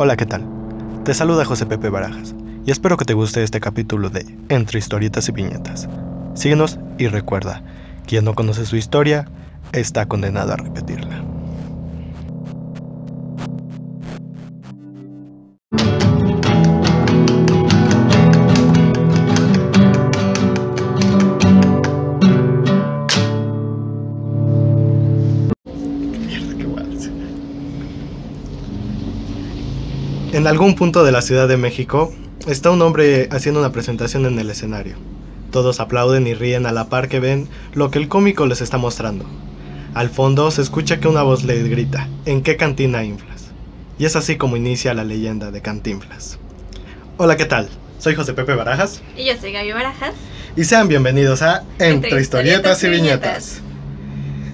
Hola, ¿qué tal? Te saluda José Pepe Barajas y espero que te guste este capítulo de Entre historietas y viñetas. Síguenos y recuerda, quien no conoce su historia está condenado a repetirla. Algún punto de la Ciudad de México está un hombre haciendo una presentación en el escenario. Todos aplauden y ríen a la par que ven lo que el cómico les está mostrando. Al fondo se escucha que una voz le grita, ¿en qué cantina inflas? Y es así como inicia la leyenda de Cantinflas. Hola, ¿qué tal? Soy José Pepe Barajas. Y yo soy Gaby Barajas. Y sean bienvenidos a Entre, historietas, y viñetas.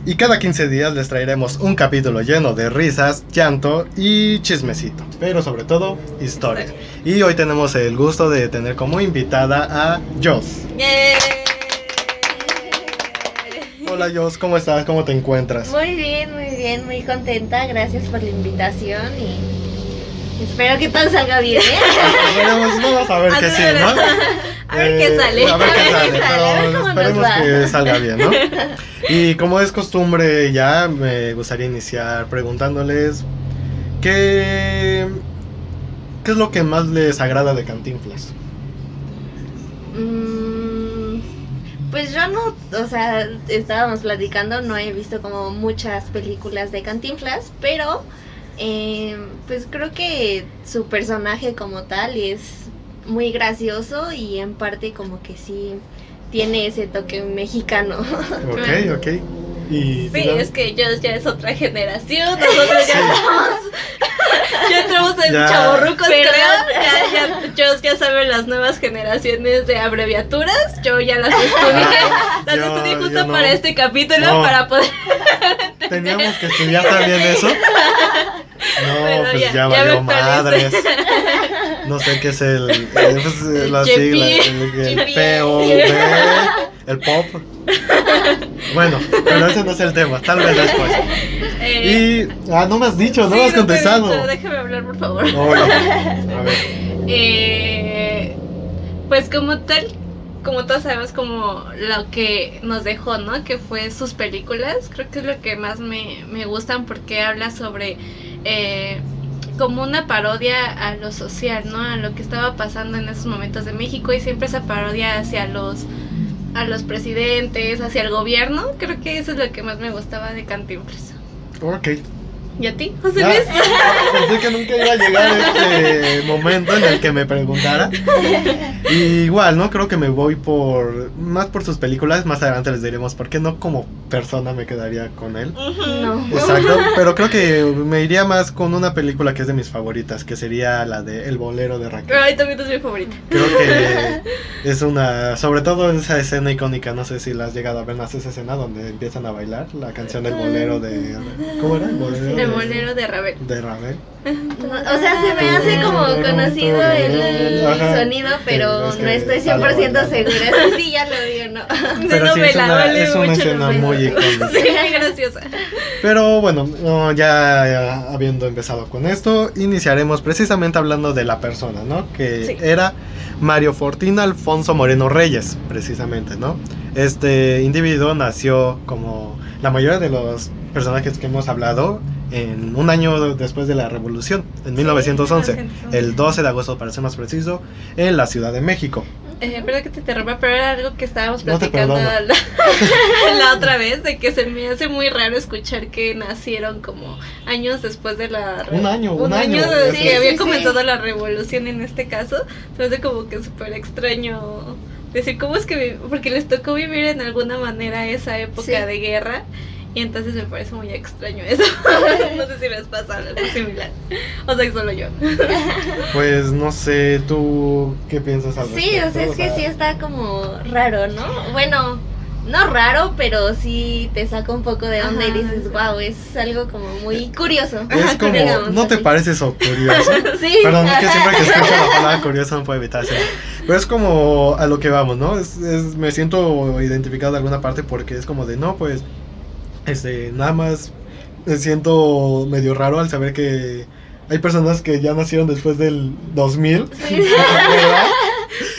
Y cada 15 días les traeremos un capítulo lleno de risas, llanto y chismecito. Pero sobre todo, historia. Y hoy tenemos el gusto de tener como invitada a Joss. Hola Joss, ¿cómo estás? ¿Cómo te encuentras? Muy bien, muy bien, muy contenta. Gracias por la invitación y espero que todo salga bien. ¿eh? Bueno, vamos a ver que sí, ¿no? A ver qué Eh, sale. A ver qué sale, A ver pero esperemos que salga bien, ¿no? Y como es costumbre ya, me gustaría iniciar preguntándoles qué, qué es lo que más les agrada de Cantinflas. Mm, Pues yo no, o sea, estábamos platicando, no he visto como muchas películas de Cantinflas, pero eh, pues creo que su personaje como tal es muy gracioso y en parte como que sí tiene ese toque mexicano. Ok, ok. Y Sí, ¿no? es que yo ya es otra generación, nosotros ya estamos, ya entramos en Ya. ¿Verdad? creo, ya, ya, yo ya saben las nuevas generaciones de abreviaturas, yo ya las estudié, las Yo- estudié justo no. para este capítulo, No. para poder, Teníamos que estudiar también eso. No, Bueno, pues ya- valió madres. No sé qué es el. pues, la sigla. El, el. POV, el pop. Bueno, pero ese no es el tema, tal vez después. eh, Y. Ah, no me has dicho, no sí, me has he contestado. dicho, déjame hablar, por favor. Oye, a ver. Eh, pues como tal, como todos sabemos, como lo que nos dejó, ¿no? Que fue sus películas. Creo que es lo que más me, me gustan porque habla sobre eh, como una parodia a lo social, ¿no? A lo que estaba pasando en esos momentos de México y siempre esa parodia hacia los a los presidentes, hacia el gobierno. Creo que eso es lo que más me gustaba de Cantinflas. Ok. ¿Y a ti, José Luis? pensé que nunca iba a llegar este momento en el que me preguntara. Y igual, ¿no? Creo que me voy por. Más por sus películas. Más adelante les diremos por qué no como persona me quedaría con él. No. Exacto, pero creo que me iría más con una película que es de mis favoritas, que sería la de El bolero de Raquel. Ay, también es mi favorita. Creo que es una, sobre todo esa escena icónica, no sé si la has llegado a ver, ¿no? esa escena donde empiezan a bailar la canción del bolero de, ¿cómo era? El bolero El de- bolero de Ravel. de Ravel. No, o sea, se me hace como conocido el Ajá. sonido, pero Sí, es que no estoy sale 100% bailando. segura. Sí, sí, ya lo digo, ¿no? Pero sí, es novela, una, vale es una escena muy icónica. Sí, graciosa. Pero bueno, no, ya, ya habiendo empezado con esto, iniciaremos precisamente hablando de la persona, ¿no? Que Sí. era Mario Fortín Alfonso Moreno Reyes, precisamente, ¿no? Este individuo nació como la mayoría de los personajes que hemos hablado en un año después de la revolución, en 1911, el 12 de agosto para ser más preciso, en la Ciudad de México. Eh, perdón que te interrumpa, pero era algo que estábamos No platicando perdono. la, la otra vez, de que se me hace muy raro escuchar que nacieron como años después de la... Un año, un un año, año de sí, que había sí, comenzado sí. la revolución en este caso. Se me hace como que súper extraño decir, ¿cómo es que... Porque les tocó vivir en alguna manera esa época Sí. de guerra. Y entonces me parece muy extraño eso. no sé si les pasa algo similar. O sea, solo yo. Pues no sé, ¿tú qué piensas al Sí, o sea, es que sí está como raro, ¿no? Bueno, no raro, pero sí te saca un poco de onda y dices, wow, es algo como muy curioso. Es como, Digamos ¿no te parece eso curioso? Sí. Perdón, es que siempre que escucho la palabra curioso no puedo evitar hacerlo. Pero es como a lo que vamos, ¿no? Es, es- me siento identificado de alguna parte porque es como de, no, pues, este, nada más me siento medio raro al saber que hay personas que ya nacieron después del 2000, ¿verdad?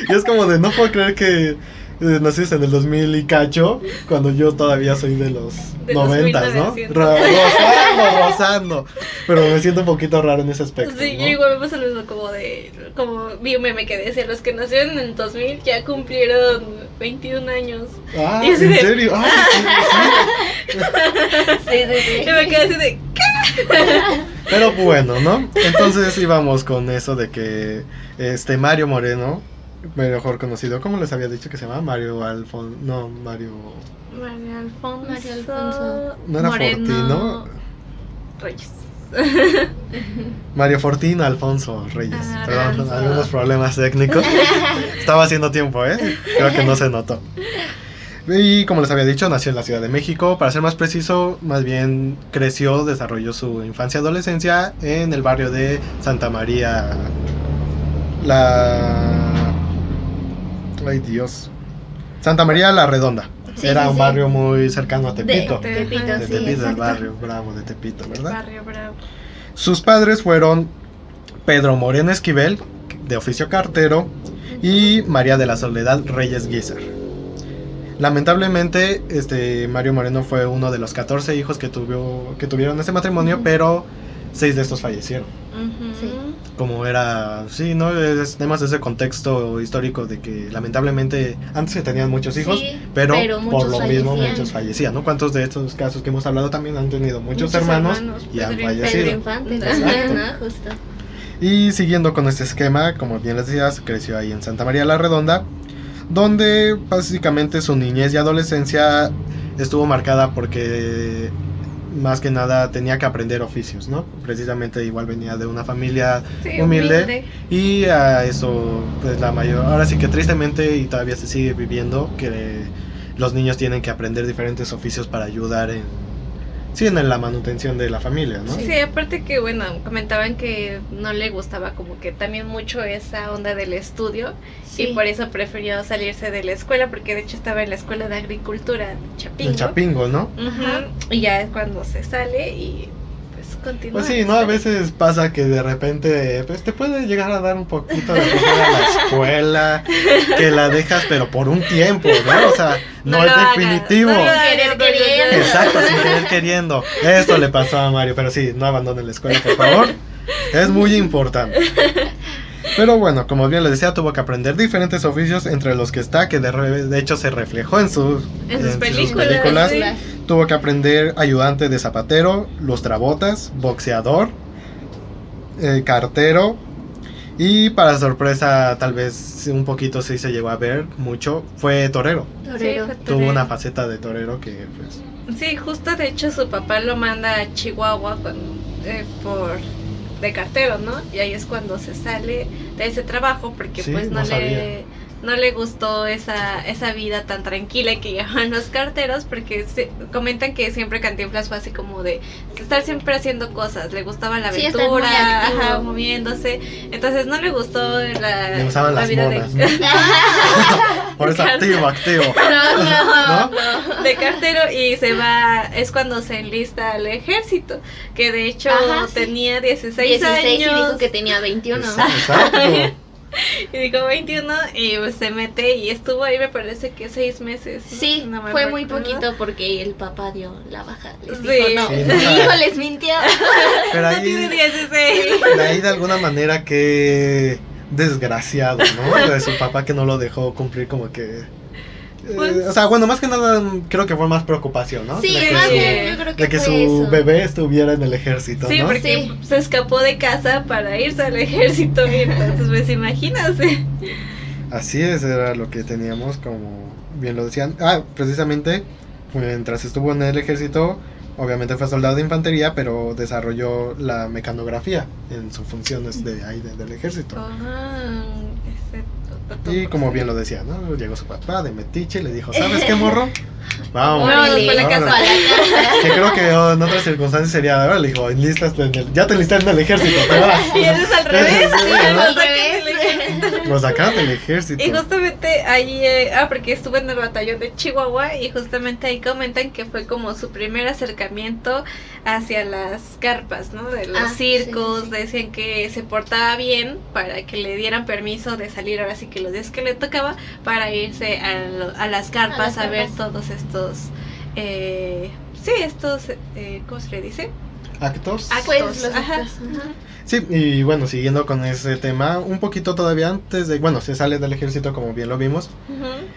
Y es como de, no puedo creer que naciste en el 2000 y cacho, cuando yo todavía soy de los De los 90, ¿no? 1900. Ro- rozando, rozando. Pero me siento un poquito raro en ese aspecto. Sí, ¿no? yo igual me pasa lo mismo como de, como vi un meme que decía, los que nacieron en el 2000 ya cumplieron 21 años. Ah, ¿en de- serio? Ah, sí, sí. Sí, sí, sí. Y me quedé así de, Pero bueno, ¿no? Entonces íbamos con eso de que este Mario Moreno, mejor conocido, ¿cómo les había dicho que se llama? Mario Alfon... No, Mario... Mario Alfonso, Mario Alfonso. ¿No era Moreno Fortino? Reyes. Mario Fortino Alfonso Reyes. Ah, Perdón, Alfonso. algunos problemas técnicos. Estaba haciendo tiempo, ¿eh? Creo que no se notó. Y como les había dicho, nació en la Ciudad de México. Para ser más preciso, más bien creció, desarrolló su infancia y adolescencia en el barrio de Santa María. La. Ay, Dios. Santa María la Redonda. Sí, Era sí, un sí. barrio muy cercano a Tepito. De- Tepito, De sí, Tepito, el barrio bravo de Tepito, ¿verdad? Barrio Bravo. Sus padres fueron Pedro Moreno Esquivel, de oficio cartero, y María de la Soledad Reyes Guizar. Lamentablemente, este Mario Moreno fue uno de los 14 hijos que, tuvo, que tuvieron ese matrimonio, pero seis de estos fallecieron. Sí. Como era, sí, ¿no? Es, tenemos ese contexto histórico de que lamentablemente antes se tenían muchos hijos, Sí, pero, pero por lo mismo muchos fallecían, ¿no? ¿Cuántos de estos casos que hemos hablado también han tenido muchos, Muchos hermanos, hermanos, y han Pedro fallecido? Pedro Infante, Exacto. ¿no? Justo. Y siguiendo con este esquema, como bien les decía, creció ahí en Santa María la Redonda, donde básicamente su niñez y adolescencia estuvo marcada porque más que nada tenía que aprender oficios, ¿no? Precisamente igual venía de una familia Sí, Humilde. y a eso, pues la mayor, ahora sí que tristemente y todavía se sigue viviendo que los niños tienen que aprender diferentes oficios para ayudar en, sí, en la manutención de la familia, ¿no? Sí, aparte que, bueno, comentaban que no le gustaba como que también mucho esa onda del estudio Sí. y por eso prefirió salirse de la escuela porque de hecho estaba en la escuela de agricultura en Chapingo. En Chapingo, ¿no? Ajá. Y ya es cuando se sale y continúa. Pues sí, ¿no? A veces pasa que de repente pues, te puede llegar a dar un poquito de flojera la escuela, que la dejas pero por un tiempo, ¿no? O sea, no, No es definitivo. no Querer queriendo. Exacto, sin querer queriendo. Esto le pasó a Mario, pero sí, no abandonen la escuela, por favor. Es muy importante. Pero bueno, como bien les decía, tuvo que aprender diferentes oficios, entre los que está, que de, re- de hecho se reflejó en sus, En sus películas, sí. Tuvo que aprender ayudante de zapatero, lustrabotas, boxeador, eh, cartero. Y para sorpresa, tal vez un poquito sí se llegó a ver mucho, fue torero. Torero. Sí, fue Tuvo torero. una faceta de torero que pues Sí, justo de hecho su papá lo manda a Chihuahua con- eh, por de cartero, ¿no? Y ahí es cuando se sale de ese trabajo porque Sí, pues no, no sabía. le no le gustó esa esa vida tan tranquila que llevan los carteros porque se- comentan que siempre Cantinflas fue así como de estar siempre haciendo cosas, le gustaba la Sí, estar muy aventura, ajá, moviéndose, entonces no le gustó la, Le gustaban la las vida monas, de, por eso activo, activo. No, no, ¿No? no. de cartero y se va, es cuando se enlista al ejército, que de hecho Ajá, sí. tenía 16, 16 y años dijo que tenía 21. Exacto. y dijo 21 y pues, se mete y estuvo ahí me parece que seis meses. ¿no? Sí, No me fue muy poquito porque el papá dio la baja. Les Sí. dijo, no, Sí, mi hijo les mintió. Pero No tiene ahí, 16. de ahí de alguna manera que desgraciado, ¿no? De su papá que no lo dejó cumplir como que... eh, Pues- o sea, bueno, más que nada creo que fue más preocación, ¿no? Sí, de que más su, bien yo creo que de que fue su eso. bebé estuviera en el ejército, Sí, ¿no? porque Sí. se escapó de casa para irse al ejército y entonces pues imagínate. Así es, era lo que teníamos, como bien lo decían. Ah, precisamente, mientras estuvo en el ejército, obviamente fue soldado de infantería, pero desarrolló la mecanografía en sus funciones de ahí de- del ejército. Ah, Y como bien lo decía, ¿no? Llegó su papá de metiche y le dijo, ¿sabes qué, morro? Vamos. Vámonos para la vámonos". casa. Para la casa. Que creo que oh, en otras circunstancias sería, ahora le dijo, enlístate en el- ya te enlistaste en el ejército, te vas. Y él es al revés. Al revés. del ejército. Lo sacaron del ejército. Y justamente ahí, eh, ah, porque estuve en el batallón de Chihuahua y justamente ahí comentan que fue como su primer acercamiento hacia las carpas, ¿no? De los Ah, circos, sí, sí. decían que se portaba bien para que le dieran permiso de salir ahora sí que los días que le tocaba para irse a, lo- a las carpas a, las ver carpas. todos estos, eh, sí, estos, eh, ¿cómo se le dice? Actos. Pues Actos, los ajá. actos, ajá. Sí, y bueno, siguiendo con ese tema, un poquito todavía antes de, bueno, se sale del ejército como bien lo vimos,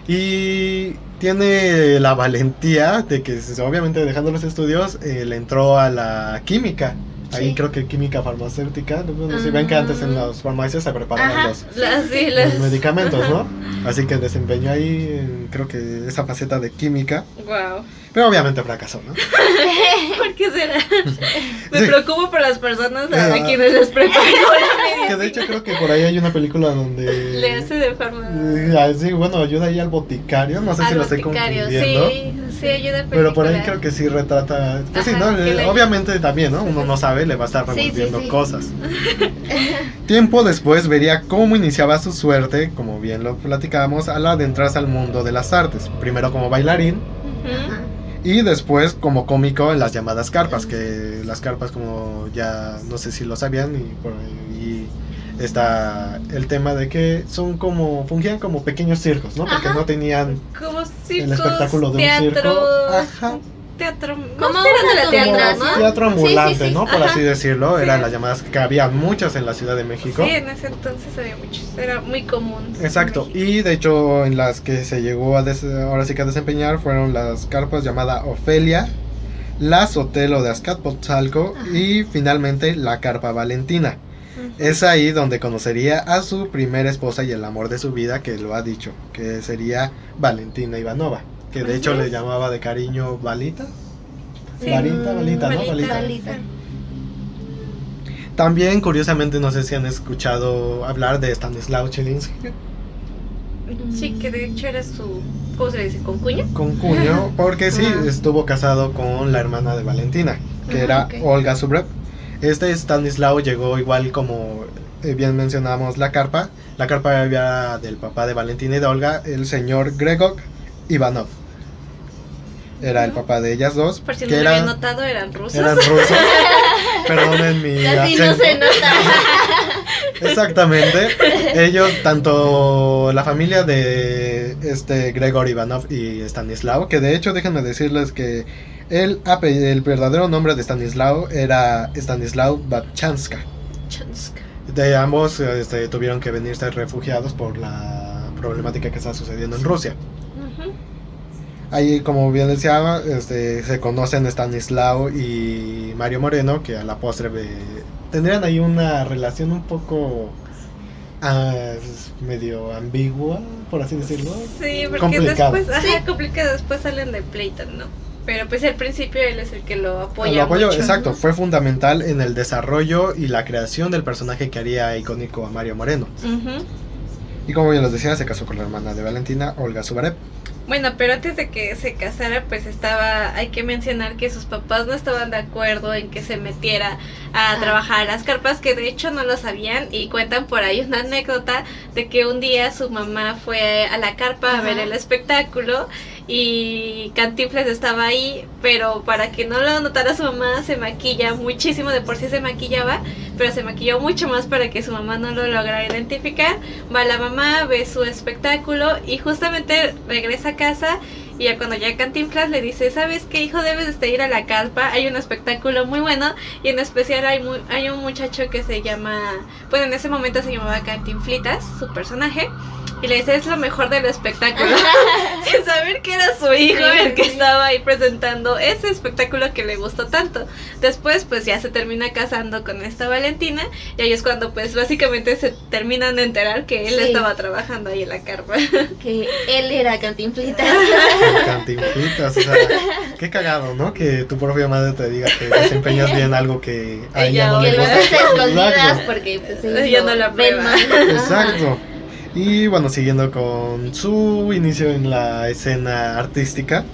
y tiene la valentía de que obviamente dejando los estudios, eh, le entró a la química. Ahí Sí. creo que química farmacéutica, bueno, si ven que antes en Ah. las farmacias se preparaban Ajá. los, Las- sí, los medicamentos. ¿no? Así que desempeñó ahí, creo que esa faceta de química, Wow. Pero obviamente fracasó, ¿no? ¿Por qué será? Me Sí. preocupo por las personas a, Ah. quienes les preparó la Que de hecho creo que por ahí hay una película donde... Le hace de forma. Eh, Sí, bueno, ayuda ahí al boticario, no sé si al lo estoy boticario, confundiendo. Sí, sí, ayuda a Pero por ahí película. creo que sí retrata. Pues sí, Ajá, ¿no? que le- Obviamente también, ¿no? Uno no sabe, le va a estar Sí, sí, revolviendo sí. cosas. Tiempo después vería cómo iniciaba su suerte, como bien lo platicábamos, al adentrarse al mundo de las artes. Primero como bailarín Ujú. Ajá. Y después como cómico en las llamadas carpas, que las carpas como ya no sé si lo sabían y por ahí está el tema de que son como fungían como pequeños circos, ¿no? Porque Ajá. no tenían Como circos, el espectáculo de un circo. Ajá. Teatro, Como más tirando una a teatro, ¿no? teatro Sí, sí, ambulante, sí. ¿no? Por Ajá. así decirlo. Sí. Eran las llamadas que había muchas en la Ciudad de México. Sí, en ese entonces había muchos, era muy común. Exacto. Y de hecho en las que se llegó a des- ahora sí que a desempeñar fueron las carpas llamada Ofelia, la Sotelo de Azcapotzalco Ajá. y finalmente la carpa Valentina. Es ahí donde conocería a su primera esposa y el amor de su vida, que lo ha dicho, que sería Valentina Ivanova, que de hecho le llamaba de cariño Valita. Sí. Valita, ¿no? Valita. Valita. Valita. También, curiosamente, no sé si han escuchado hablar de Stanislaw Chilinsky, Sí, que de hecho era su, ¿cómo se le dice? ¿Con cuño? con cuño, porque sí, estuvo casado con la hermana de Valentina, que Ah, era. Olga Subrev. Este Stanislaw llegó igual como eh, bien mencionamos la carpa. La carpa era del papá de Valentina y de Olga, el señor Gregor Ivanov. Era el papá de ellas dos, Por si no que lo eran, habían notado, eran rusos. eran rusos. Perdonen mi Casi no se nota. Exactamente. Ellos, tanto la familia de este Gregor Ivanov y Stanislao, que de hecho déjenme decirles que el, ape- el verdadero nombre de Stanislao era Stanislao Batchanska. Chanska. De ambos este, tuvieron que venirse refugiados por la problemática que está sucediendo en Rusia. Ahí, como bien decía, este, se conocen Stanislao y Mario Moreno, que a la postre ve- tendrían ahí una relación un poco ah, medio ambigua, por así decirlo. Sí, porque Complicado. después, ajá, Sí. complicado, después salen de pleito, ¿no? Pero pues al principio él es el que lo apoya. Lo apoyo, mucho. exacto, fue fundamental en el desarrollo y la creación del personaje que haría icónico a Mario Moreno. Y como bien les decía, se casó con la hermana de Valentina, Olga Subarev. Bueno, pero antes de que se casara, pues estaba, hay que mencionar que sus papás no estaban de acuerdo en que se metiera a Ah. trabajar a las carpas, que de hecho no lo sabían y cuentan por ahí una anécdota de que un día su mamá fue a la carpa a ver el espectáculo y Cantinflas estaba ahí, pero para que no lo notara su mamá se maquilla muchísimo, de por sí se maquillaba, pero se maquilló mucho más para que su mamá no lo lograra identificar. Va la mamá, ve su espectáculo y justamente regresa a casa y ya cuando ya Cantinflas le dice, ¿sabes qué hijo? Debes de ir a la carpa, hay un espectáculo muy bueno y en especial hay, mu- hay un muchacho que se llama, bueno en ese momento se llamaba Cantinflitas, su personaje. Y le dice, es lo mejor del espectáculo. Sin saber que era su hijo Sí, el que sí. estaba ahí presentando ese espectáculo que le gustó tanto. Después, pues ya se termina casando con esta Valentina. Y ahí es cuando, pues básicamente se terminan de enterar que él Sí. estaba trabajando ahí en la carpa. Que él era cantinflita. Cantinflitas, o sea, qué cagado, ¿no? Que tu propia madre te diga que desempeñas bien algo que a ella, Ella no que le lo gusta. haces a escondidas porque pues Ella no lo la ven prueba. Exacto. Y bueno, siguiendo con su inicio en la escena artística,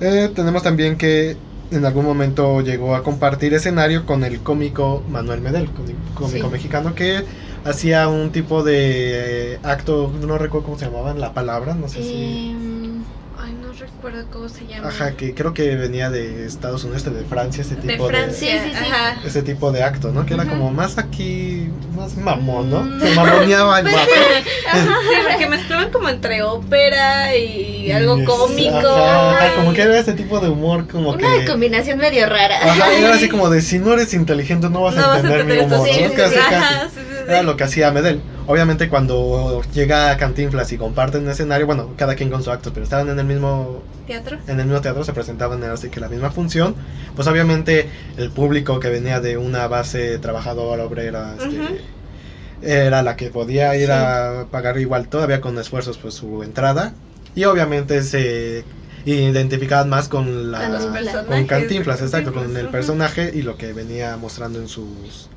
eh, tenemos también que en algún momento llegó a compartir escenario con el cómico Manuel Medel, cómico Sí. mexicano que hacía un tipo de eh, acto, no recuerdo cómo se llamaban, la palabra, no sé si... Recuerdo cómo se llama. Ajá, que creo que venía de Estados Unidos, de Francia, ese De tipo de... Francia. Sí, sí, sí. Ajá. ese tipo de acto, ¿no? Que era como más aquí, más mamón, ¿no? Mm. Se mamoneaba el vato. Sí, porque mezclaban como entre ópera y algo cómico. ajá, como que era ese tipo de humor, como Una que. combinación medio rara. Ajá, era así como de si no eres inteligente no vas No a vas a entender mi humor, esto. sí, ¿no? sí, Casi, sí. casi. Ajá, sí, sí, sí. Era lo que hacía Medel. Obviamente cuando llega Cantinflas y comparten escenario, bueno, cada quien con su acto, pero estaban en el mismo Teatro. en el mismo teatro se presentaban así que la misma función, pues obviamente el público que venía de una base trabajadora obrera este, era la que podía ir Sí. a pagar igual todavía con esfuerzos pues su entrada y obviamente se identificaban más con la Con Cantinflas, exacto, con el personaje y lo que venía mostrando en sus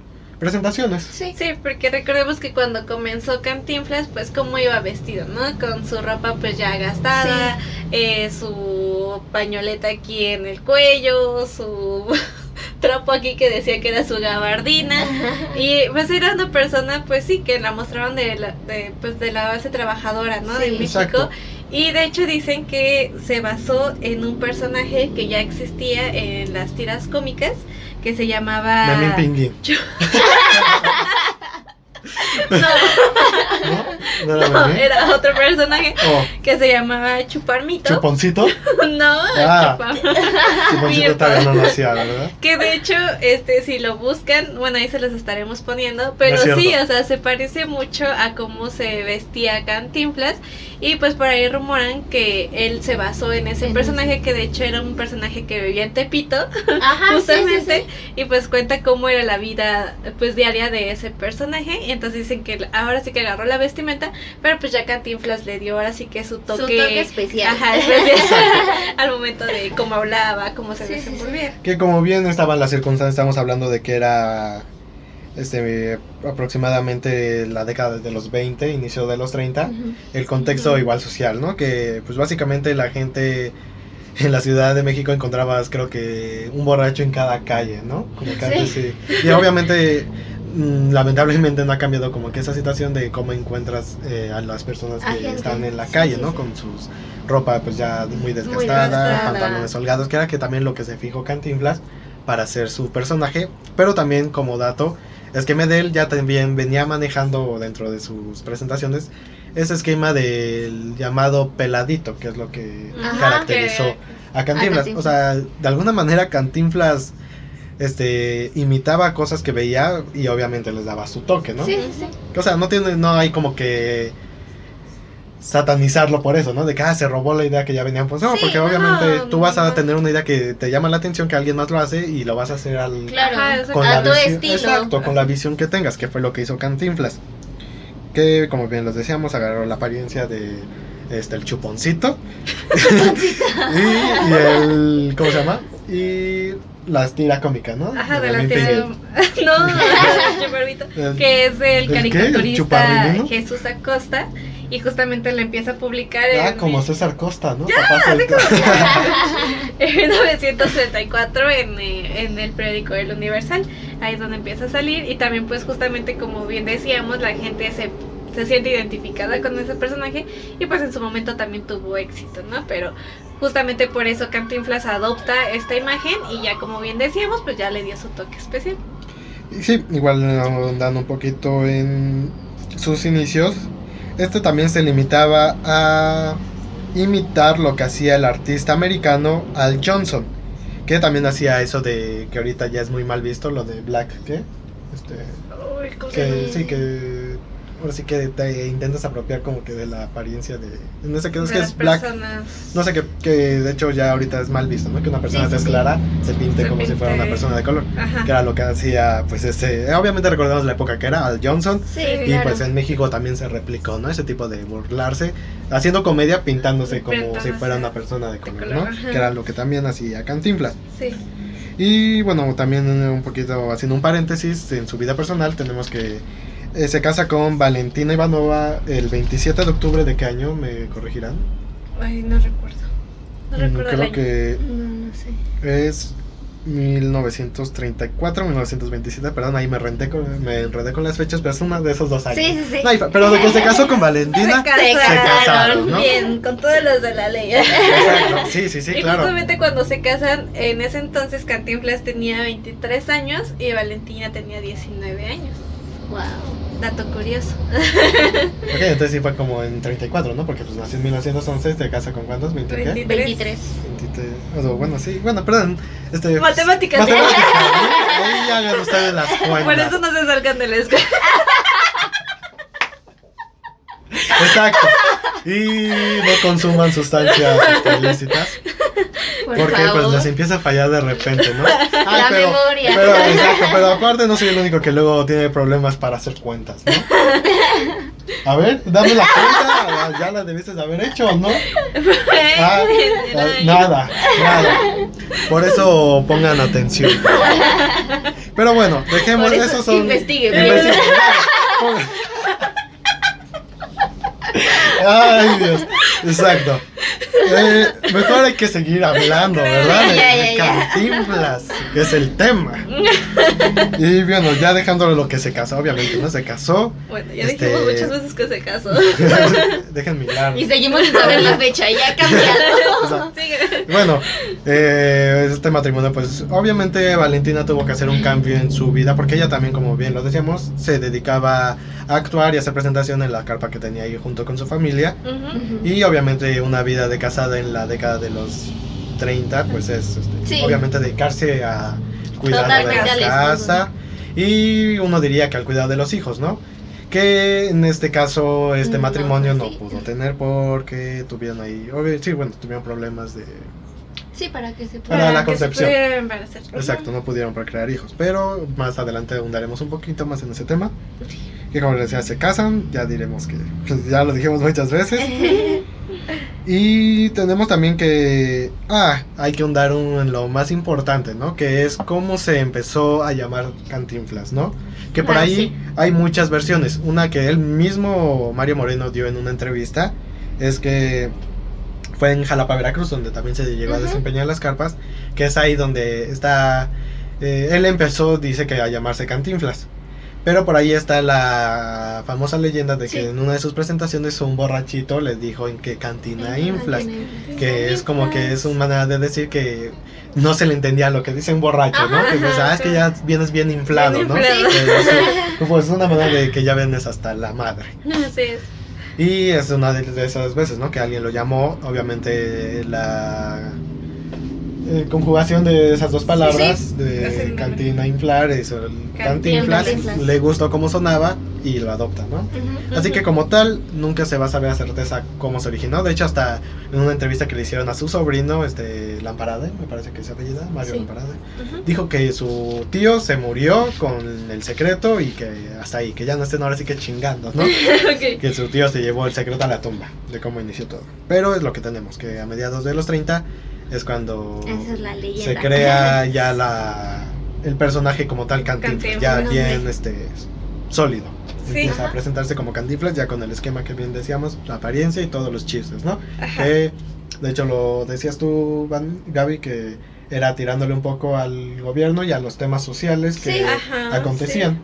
presentaciones. Sí. Sí, porque recordemos que cuando comenzó Cantinflas, pues cómo iba vestido, ¿no? Con su ropa pues ya gastada, eh, su pañoleta aquí en el cuello, su trapo aquí que decía que era su gabardina. Y pues era una persona, pues sí, que la mostraban de la, de, pues, de la base trabajadora, ¿no? de. México. Exacto. Y de hecho dicen que se basó en un personaje que ya existía en las tiras cómicas, que se llamaba... Pinguín. No, ¿No? ¿No era no, Memín? era otro personaje Oh, que se llamaba Chuparmito. Chuponcito. no, Ah. Chupam- Chuponcito todavía no nacía, ¿verdad? Que de hecho, este, si lo buscan, bueno, ahí se los estaremos poniendo, pero sí, o sea, se parece mucho a cómo se vestía Cantinflas y pues por ahí rumoran que él se basó en ese En personaje que de hecho era un personaje que vivía en Tepito, Ajá, justamente, sí, sí, y pues cuenta cómo era la vida pues diaria de ese personaje y entonces dicen que ahora sí que agarró la vestimenta, pero pues ya Cantinflas le dio ahora sí que su toque, Su toque especial. Ajá, especial al momento de cómo hablaba, cómo se Sí, sí, sí. desenvolvía. Que como bien estaban las circunstancias, estamos hablando de que era este aproximadamente la década de los 20, inicio de los 30, Ujú. el contexto igual social, ¿no? Que pues básicamente la gente en la Ciudad de México encontrabas creo que un borracho en cada calle, ¿no? Como que antes sí. Y obviamente lamentablemente no ha cambiado como que esa situación de cómo encuentras eh, a las personas A que están en la calle, sí, ¿no? sí. Con sus ropa pues ya muy desgastada, pantalones holgados, que era que también lo que se fijó Cantinflas para hacer su personaje, pero también como dato es que Medel ya también venía manejando dentro de sus presentaciones ese esquema del llamado peladito, que es lo que Ajá, caracterizó que- a Cantinflas. Cantinflas. O sea, de alguna manera Cantinflas este imitaba cosas que veía y obviamente les daba su toque, ¿no? Sí, sí, sí. O sea, no tiene, no hay como que satanizarlo por eso, ¿no? De que ah, se robó la idea que ya venían pues no, Sí, porque no, obviamente tú vas a tener una idea que te llama la atención que alguien más lo hace y lo vas a hacer al Claro. Ajá, con a la tu visión, estilo. exacto, con la visión que tengas, que fue lo que hizo Cantinflas. Que como bien los decíamos, agarró la apariencia de este el chuponcito y, y el ¿cómo se llama? Y la tira cómica, ¿no? Ajá, de la. No, de Chuparmito. El- Que es el ¿Del caricaturista? Jesús Acosta. Y justamente le empieza a publicar Ah, en, como César Costa, ¿no? Papá suelto. en 1934 en, eh, en el periódico El Universal. Ahí es donde empieza a salir. Y también, pues, justamente como bien decíamos, la gente se, se siente identificada con ese personaje. Y pues en su momento también tuvo éxito, ¿no? Pero justamente por eso Cantinflas adopta esta imagen. Y ya, como bien decíamos, pues ya le dio su toque especial. Sí, igual andando un poquito en sus inicios, este también se limitaba a imitar lo que hacía el artista americano Al Johnson, que también hacía eso de que ahorita ya es muy mal visto, lo de Black, ¿qué? Este, Uy, ¿cómo se que sí, que ahora sí que te intentas apropiar como que de la apariencia de... No sé qué, es De que las es Black, personas. no sé qué, que de hecho ya ahorita es mal visto, ¿no? Que una persona Sí, sí, clara se pinte Se como si fuera una persona de color Ajá. que era lo que hacía, pues este, obviamente recordamos la época que era Al Johnson, Sí, y claro. pues en México también se replicó, ¿no? Ese tipo de burlarse, haciendo comedia pintándose como Pintándose si fuera una persona de color, color, ¿no? ajá. Que era lo que también hacía Cantinflas. Sí. Y bueno, también eh, un poquito haciendo un paréntesis, en su vida personal tenemos que eh, se casa con Valentina Ivanova el 27 de octubre de qué año, me corregirán. Ay, no recuerdo. No Mm, recuerdo el Creo año. que No, no sé. es 1934, 1927, perdón, ahí me, renté con, me enredé con las fechas, pero es una de esos dos años. Sí, sí, sí. No pero de que se casó con Valentina, Se casaron, casaron, ¿no? bien, con todos los de la ley. Exacto, sí, sí, sí, y claro. justamente cuando se casan, en ese entonces Cantinflas tenía 23 años y Valentina tenía 19 años. Wow. Dato curioso. Ok, entonces sí fue como en 34, ¿no? Porque pues nació en 1911, se casa con cuántos, 20 qué? 23. 23. 23, o bueno, sí, bueno, perdón. Este, Matemáticas. matemáticas, ahí, ahí ya ustedes las cuentas. Por eso no se salgan de la escuela. Exacto. Y no consuman sustancias este, ilícitas. Por porque favor. pues les empieza a fallar de repente, ¿no? Ay, La pero, memoria. Pero, exacto, pero aparte no soy el único que luego tiene problemas para hacer cuentas, ¿no? A ver, dame la cuenta, ya la debiste de haber hecho, ¿no? Ah, ah, nada, nada. Por eso pongan atención. Pero bueno, dejemos eso esos son. investigue bien. Ay, Dios. Exacto. Eh, mejor hay que seguir hablando, ¿verdad? De, de. Cantinflas, que es el tema. Y bueno, ya dejándolo lo que se casó, obviamente, ¿no? Se casó. Bueno, ya Este- dijimos muchas veces que se casó. Déjenme mirar. Y seguimos sin saber la fecha, ya cambiado. Sigue. Bueno, eh, este matrimonio, pues obviamente Valentina tuvo que hacer un cambio en su vida porque ella también, como bien lo decíamos, se dedicaba a actuar y a hacer presentación en la carpa que tenía ahí junto con su familia. Y obviamente una vida de casada en la década de los 30, pues es este, Sí. obviamente dedicarse a cuidar de la casa y uno diría que al cuidado de los hijos, ¿no? Que en este caso este No matrimonio no pudo tener porque tuvieron ahí, obvio, sí, bueno, tuvieron problemas de Sí, para que se Para pueda. la que se concepción. Exacto, no pudieron procrear hijos, pero más adelante ahondaremos un poquito más en ese tema. Que como les decía, se casan, ya diremos que pues, ya lo dijimos muchas veces. Y tenemos también que, ah, hay que ahondar en lo más importante, ¿no? Que es cómo se empezó a llamar Cantinflas, ¿no? Que por Ah, ahí sí. hay muchas versiones. Una que él mismo, Mario Moreno, dio en una entrevista, es que fue en Jalapa, Veracruz, donde también se llegó a desempeñar las carpas, que es ahí donde está, eh, él empezó, dice que a llamarse Cantinflas. Pero por ahí está la famosa leyenda de que Sí. en una de sus presentaciones un borrachito le dijo en qué cantina inflas. Inflas. Que es como que es una manera de decir que no se le entendía lo que dice un borracho, ¿no? Que pues, ah, es que ya vienes bien inflado, Bien ¿no? inflado. Pues es una manera de que ya vienes hasta la madre. Así es. Y es una de esas veces, ¿no? Que alguien lo llamó, obviamente la eh, conjugación de esas dos palabras, Sí, de cantina, inflar, eso, cantinflas, le gustó cómo sonaba y lo adopta, ¿no? Así que como tal, nunca se va a saber a certeza cómo se originó. De hecho, hasta en una entrevista que le hicieron a su sobrino, este Lamparade, me parece que es apellida, Mario Sí. Lamparade, dijo que su tío se murió con el secreto y que hasta ahí, que ya no estén ahora sí que chingando, ¿no? Que su tío se llevó el secreto a la tumba de cómo inició todo. Pero es lo que tenemos, que a mediados de los 30 es cuando Esa es la leyenda. se crea ya la el personaje como tal Cantinflas, ya bien este sólido. Sí. Empieza a presentarse como Cantinflas ya con el esquema que bien decíamos, la apariencia y todos los chistes, ¿no? Ajá. Que de hecho lo decías tú, Van- Gaby, que era tirándole un poco al gobierno y a los temas sociales que Sí. Ajá, acontecían.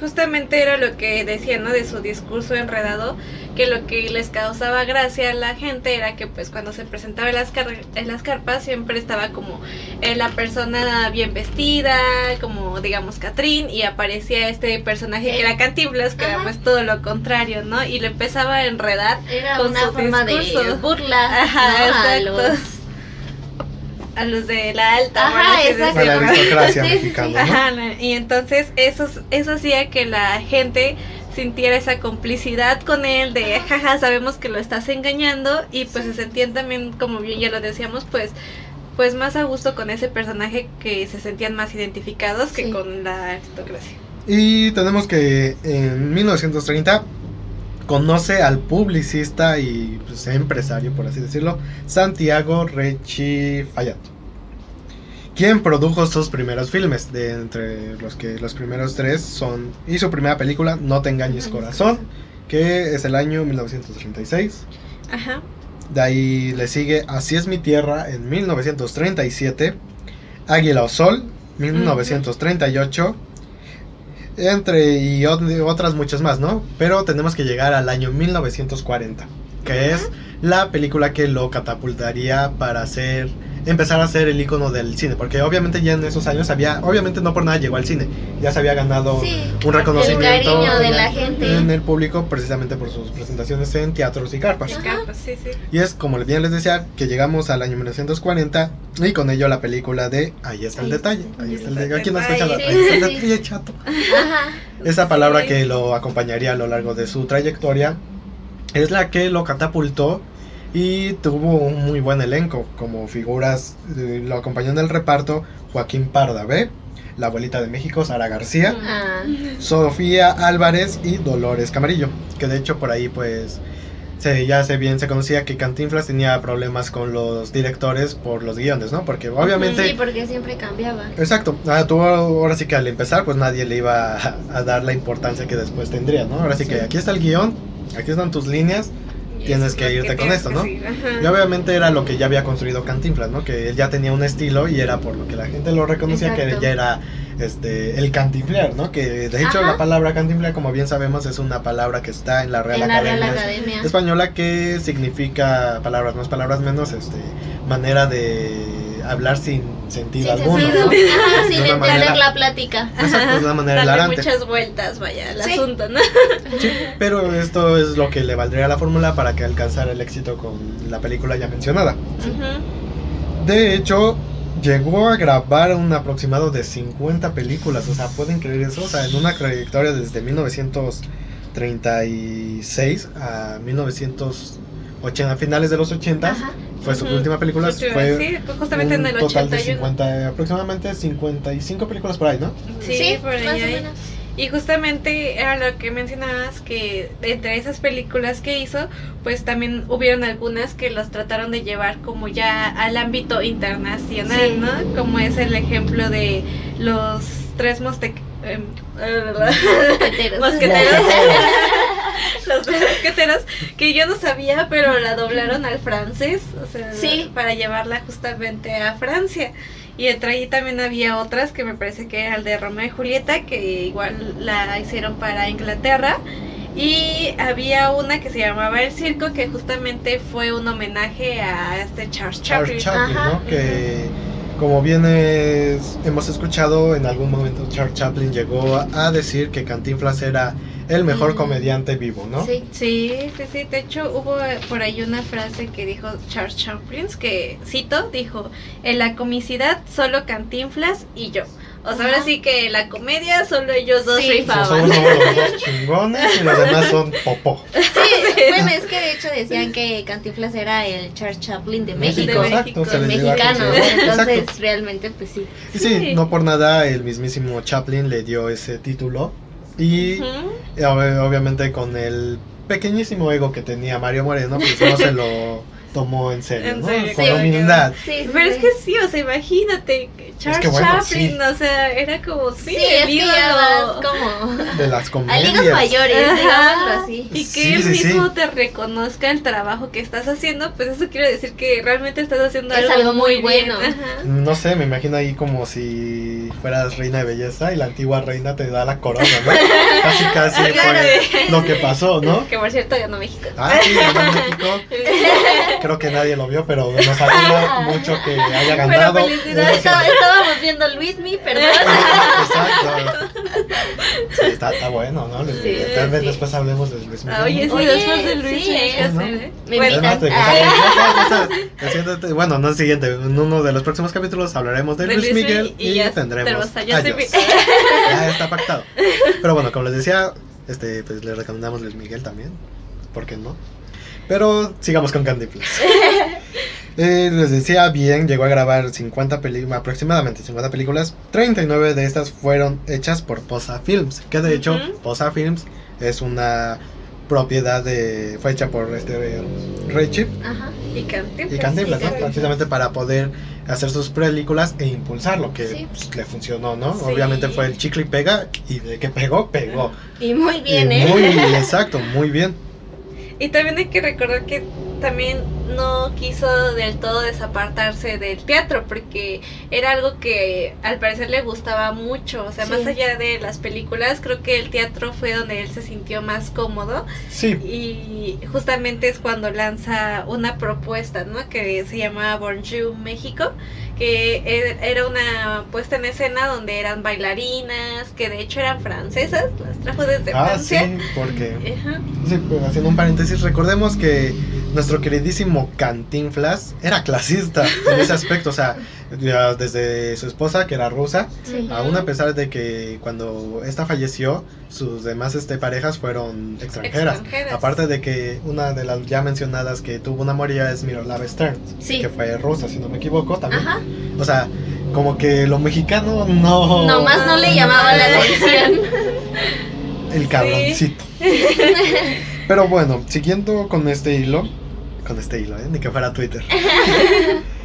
Justamente era lo que decía, ¿no? De su discurso enredado, que lo que les causaba gracia a la gente era que pues cuando se presentaba en las, car- en las carpas siempre estaba como eh, la persona bien vestida, como digamos Catrín, y aparecía este personaje que era Cantinflas, que era Ajá. pues todo lo contrario, ¿no? Y lo empezaba a enredar Era con una su forma de discurso. burla Ajá, ¿no? a exacto. los a los de la alta, Ajá, exacto. A la aristocracia Sí, sí, sí. mexicana, ¿no? Ajá, la- y entonces eso, eso hacía que la gente sintiera esa complicidad con él de jaja, sabemos que lo estás engañando y pues se sentían también, como bien ya lo decíamos, pues pues más a gusto con ese personaje que se sentían más identificados que Sí. con la aristocracia. Y tenemos que en 1930 conoce al publicista y pues, empresario, por así decirlo, Santiago Recchi Fallato, quien produjo sus primeros filmes, de entre los que los primeros tres son, y su primera película, No te engañes corazón, que es el año 1936. Ajá. De ahí le sigue Así es mi tierra en 1937. Águila o Sol, 1938. Entre y ot- otras muchas más, ¿no? Pero tenemos que llegar al año 1940, que es la película que lo catapultaría para ser empezar a ser el icono del cine, porque obviamente ya en esos años había, obviamente no por nada llegó al cine, ya se había ganado Sí, un reconocimiento cariño de en la el- gente. en el público precisamente por sus presentaciones en teatros y carpas. Acá, sí, sí. Y es como bien les decía que llegamos al año 1940 y con ello la película de Ahí está el Ahí detalle. Ahí está el el detalle. Aquí la-. Ahí está el detalle, chato. Ajá. Esa palabra Sí. que lo acompañaría a lo largo de su trayectoria es la que lo catapultó y tuvo un muy buen elenco como figuras. eh, lo acompañó en el reparto Joaquín Pardavé, la abuelita de México, Sara García. Ah, Sofía Álvarez y Dolores Camarillo, que de hecho por ahí pues se, ya se bien se conocía que Cantinflas tenía problemas con los directores por los guiones, ¿no? Porque obviamente... sí, porque siempre cambiaba. Exacto, ah, tú ahora sí que al empezar pues nadie le iba a, a dar la importancia que después tendría, ¿no? Ahora sí, que Sí. aquí está el guion, aquí están tus líneas Tienes que irte con esto, ¿no? y obviamente era lo que ya había construido Cantinflas, ¿no? Que él ya tenía un estilo y era por lo que la gente lo reconocía que ya era este el cantinflear, ¿no? Que de hecho Ajá. la palabra cantinflear, como bien sabemos, es una palabra que está en la Real En la Real Academia Academia. Española que significa palabras más, palabras menos, este manera de hablar sin sentido Sin alguno, sin entender manera- la plática. Exacto, de una manera Darle hilarante. muchas vueltas, vaya, al Sí. asunto, ¿no? Sí, pero esto es lo que le valdría la fórmula para que alcanzara el éxito con la película ya mencionada. Ujú. De hecho, llegó a grabar un aproximado de 50 películas, o sea, ¿pueden creer eso? O sea, en una trayectoria desde 1936 a 1980, a finales de los 80, Ajá. Fue su última película, Sí, fue sí, pues justamente un en el total de 81. 50, aproximadamente 55 películas por ahí, ¿no? Sí, por ahí más o menos. Y justamente era lo que mencionabas, que entre esas películas que hizo, pues también hubieron algunas que los trataron de llevar como ya al ámbito internacional, Sí. ¿no? Como es el ejemplo de los tres em, Mosqueteros. mosqueteros. los mosqueteros, que yo no sabía, pero la doblaron al francés, o sea, Sí. para llevarla justamente a Francia. Y entre ahí también había otras que me parece que era el de Romeo y Julieta, que igual la hicieron para Inglaterra. Y había una que se llamaba El Circo, que justamente fue un homenaje a este Charles Chaplin. Charles Chaplin, Ajá. ¿no? Que como bien es- hemos escuchado, en algún momento Charles Chaplin llegó a, a decir que Cantinflas era el mejor Mm. comediante vivo, ¿no? Sí. Sí, sí, sí. De hecho, hubo por ahí una frase que dijo Charles Chaplin, que cito, dijo, en la comicidad solo cantinflas y yo. O sea, ahora sí que la comedia solo ellos dos Sí. O sea, rifaban. somos los dos chingones y los demás son popó. Bueno, es que de hecho decían que Cantinflas era el Charles Chaplin de México. Exacto, México, llegó a Mexicano. considerar. Entonces, Exacto. realmente, pues sí. Sí, Sí. no por nada el mismísimo Chaplin le dio ese título y eh, ob- obviamente con el pequeñísimo ego que tenía Mario Moreno, pues no se lo tomó en serio, En ¿no? serio, Con sí. humildad. Sí, sí, Pero es que sí, o sea, imagínate, Charles que bueno, Chaplin, sí. o sea, era como, sí, el ídolo. como De las a comedias. ligas mayores, digámoslo así. Y que Sí, él sí, sí. mismo te reconozca el trabajo que estás haciendo, pues eso quiere decir que realmente estás haciendo Es algo, algo muy bien. bueno. Ajá. No sé, me imagino ahí como si fueras reina de belleza y la antigua reina te da la corona, ¿no? Casi, casi Claro. fue lo que pasó, ¿no? Que por cierto ganó México. Ah, sí, ganó México. Creo que nadie lo vio, pero nos alegra mucho que haya ganado. Pero felicidades. Estaba- estábamos viendo Luismi, perdón. Exacto. Sí, está, está bueno, ¿no? Luis Sí. Tal vez sí. después hablemos de Luis Miguel. Ah, Oye, sí, Oye, después de Luis, sí, hay que hacer, ¿eh? Me Bueno, ya ya no el siguiente, en uno de los próximos capítulos hablaremos de, De Luis Luis Miguel y y, ya tendremos tenemos a a Justin Joss. Bieber. Ya está pactado. Pero bueno, como les decía, este, pues le recomendamos Luis Miguel también. ¿Por qué no? Pero sigamos con Cantinflas. Eh, les decía bien, llegó a grabar 50 películas, aproximadamente 50 películas. 39 de estas fueron hechas por Posa Films. Que de hecho, Ujú. Posa Films es una propiedad de. fue hecha por este Ray Chip Ajá. Y Cantinflas. y Cantinflas, ¿no? Precisamente para poder hacer sus películas e impulsarlo, que Sí. pues, le funcionó, ¿no? Sí. Obviamente fue el chicle y pega, y de que pegó, pegó. Y muy bien, Y ¿eh? Muy exacto, muy bien. Y también hay que recordar que también no quiso del todo desapartarse del teatro porque era algo que al parecer le gustaba mucho, o sea, Sí. más allá de las películas, creo que el teatro fue donde él se sintió más cómodo Sí, y justamente es cuando lanza una propuesta, ¿no? Que se llamaba Bonjour México, que e- era una puesta en escena donde eran bailarinas, que de hecho eran francesas, las trajo desde ah, sí, Francia. porque Ajá. Sí, pero haciendo un paréntesis, recordemos que nuestro queridísimo Cantinflas era clasista en ese aspecto, o sea, ya desde su esposa, que era rusa, Sí. aún a pesar de que cuando esta falleció, sus demás este, parejas fueron extranjeras. Extranjeras. Aparte de que una de las ya mencionadas que tuvo una moría es Miroslava Stern, Sí. que fue rusa, si no me equivoco, también. Ajá. O sea, como que lo mexicano no... Nomás no le llamaba la atención. El cabroncito. Pero bueno, siguiendo con este hilo, con este hilo, ¿eh? ni que fuera Twitter.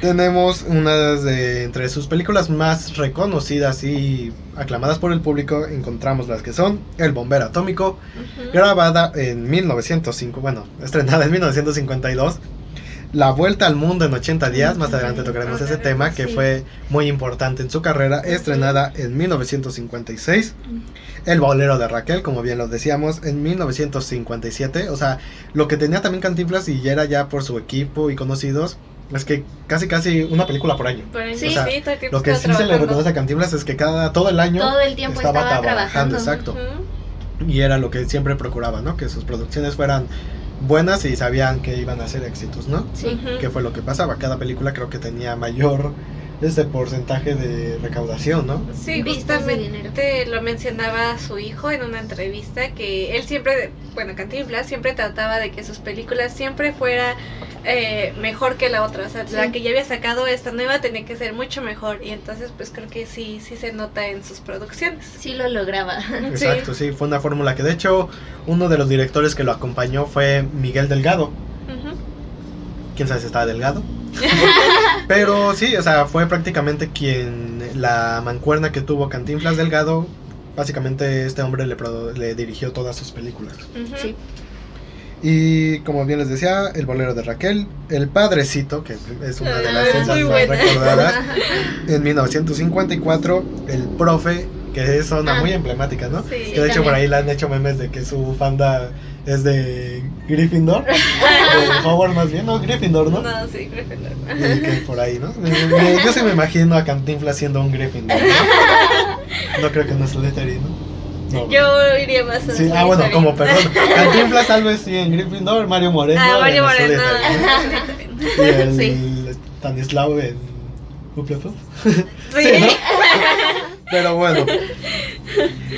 Tenemos una de entre sus películas más reconocidas y aclamadas por el público, encontramos las que son El bombero atómico, Ujú. grabada en 1905, bueno, estrenada en 1952. La vuelta al mundo en 80 días, más adelante tocaremos ese tema, que Sí. fue muy importante en su carrera, estrenada en 1956. El bolero de Raquel, como bien lo decíamos, en 1957. O sea, lo que tenía también Cantinflas y era ya por su equipo y conocidos, es que casi casi una película por año. Por Sí. O sea, sí, Lo que sí se le reconoce a Cantinflas es que cada todo el año Todo el tiempo estaba, trabajando. exacto. Y era lo que siempre procuraba, ¿no? Que sus producciones fueran buenas y sabían que iban a ser éxitos, ¿no? Sí. Que fue lo que pasaba. Cada película creo que tenía mayor este porcentaje de recaudación, ¿no? Sí, justamente lo mencionaba su hijo en una entrevista que él siempre, bueno, Cantinflas siempre trataba de que sus películas siempre fuera eh, mejor que la otra, o sea, Sí. la que ya había sacado esta nueva tenía que ser mucho mejor y entonces pues creo que sí, sí se nota en sus producciones. Sí lo lograba. Exacto, sí, fue una fórmula que de hecho uno de los directores que lo acompañó fue Miguel Delgado. Quién sabe si estaba delgado. Pero sí, o sea, fue prácticamente quien la mancuerna que tuvo Cantinflas Delgado. Básicamente este hombre le, le dirigió todas sus películas. Sí. Y como bien les decía, El bolero de Raquel, El padrecito, que es una de las Ah, muy más recordadas, en 1954, El profe, que es una Ah. muy emblemática, ¿no? Sí, que de hecho por ahí le han hecho memes de que su bufanda es de Gryffindor, de Howard más bien, no, Gryffindor, ¿no? No, sí, Gryffindor. Y que por ahí, ¿no? Yo sí me imagino a Cantinflas siendo un Gryffindor, ¿no? No creo que no es Slytherin, ¿no? No. Yo iría más a Sí, ah, bueno, como perdón. Cantinflas tal vez sí en Gryffindor, Mario Moreno Ah, Mario en Moreno. ¿no? Y el Sí. Stanislao en Hufflepuff. Sí. ¿no? Pero bueno.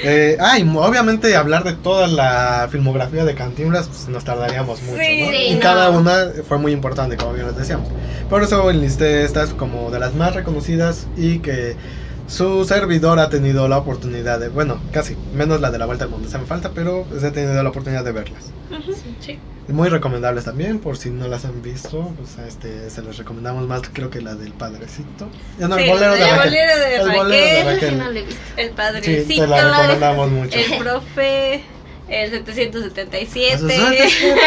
Eh, ah, y obviamente hablar de toda la filmografía de Cantinflas pues, nos tardaríamos mucho, Sí, ¿no? sí, y no. cada una fue muy importante, como bien les decíamos. Por eso enlisté estas como de las más reconocidas y que su servidor ha tenido la oportunidad de, bueno, casi, menos la de la Vuelta al Mundo, se me falta, pero pues, he tenido la oportunidad de verlas. Ujú, sí. Muy recomendables también, por si no las han visto, pues este, se les recomendamos más, creo que la del Padrecito. No, el Sí, bolero de el Raquel. bolero de El bolero de Raquel. Sí, no el Sí, padrecito, te la recomendamos mucho. el profe, el 777.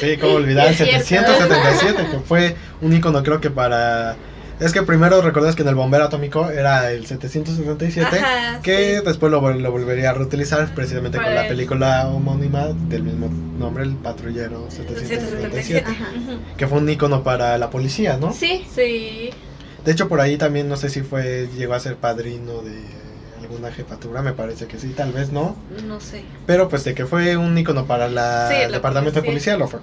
Sí, cómo olvidar el Es cierto. 777, que fue un icono creo que para... Es que primero recordás que en el bombero atómico era el 777, Ajá, que sí. después lo, vol- lo volvería a reutilizar precisamente con la película homónima del mismo nombre, El Patrullero 777, 777. Ajá. Ujú. que fue un icono para la policía, ¿no? Sí. Sí. De hecho, por ahí también no sé si fue llegó a ser padrino de alguna jefatura, me parece que sí, tal vez no. No sé. Pero pues de que fue un icono para la, Sí, el departamento de policía. lo fue.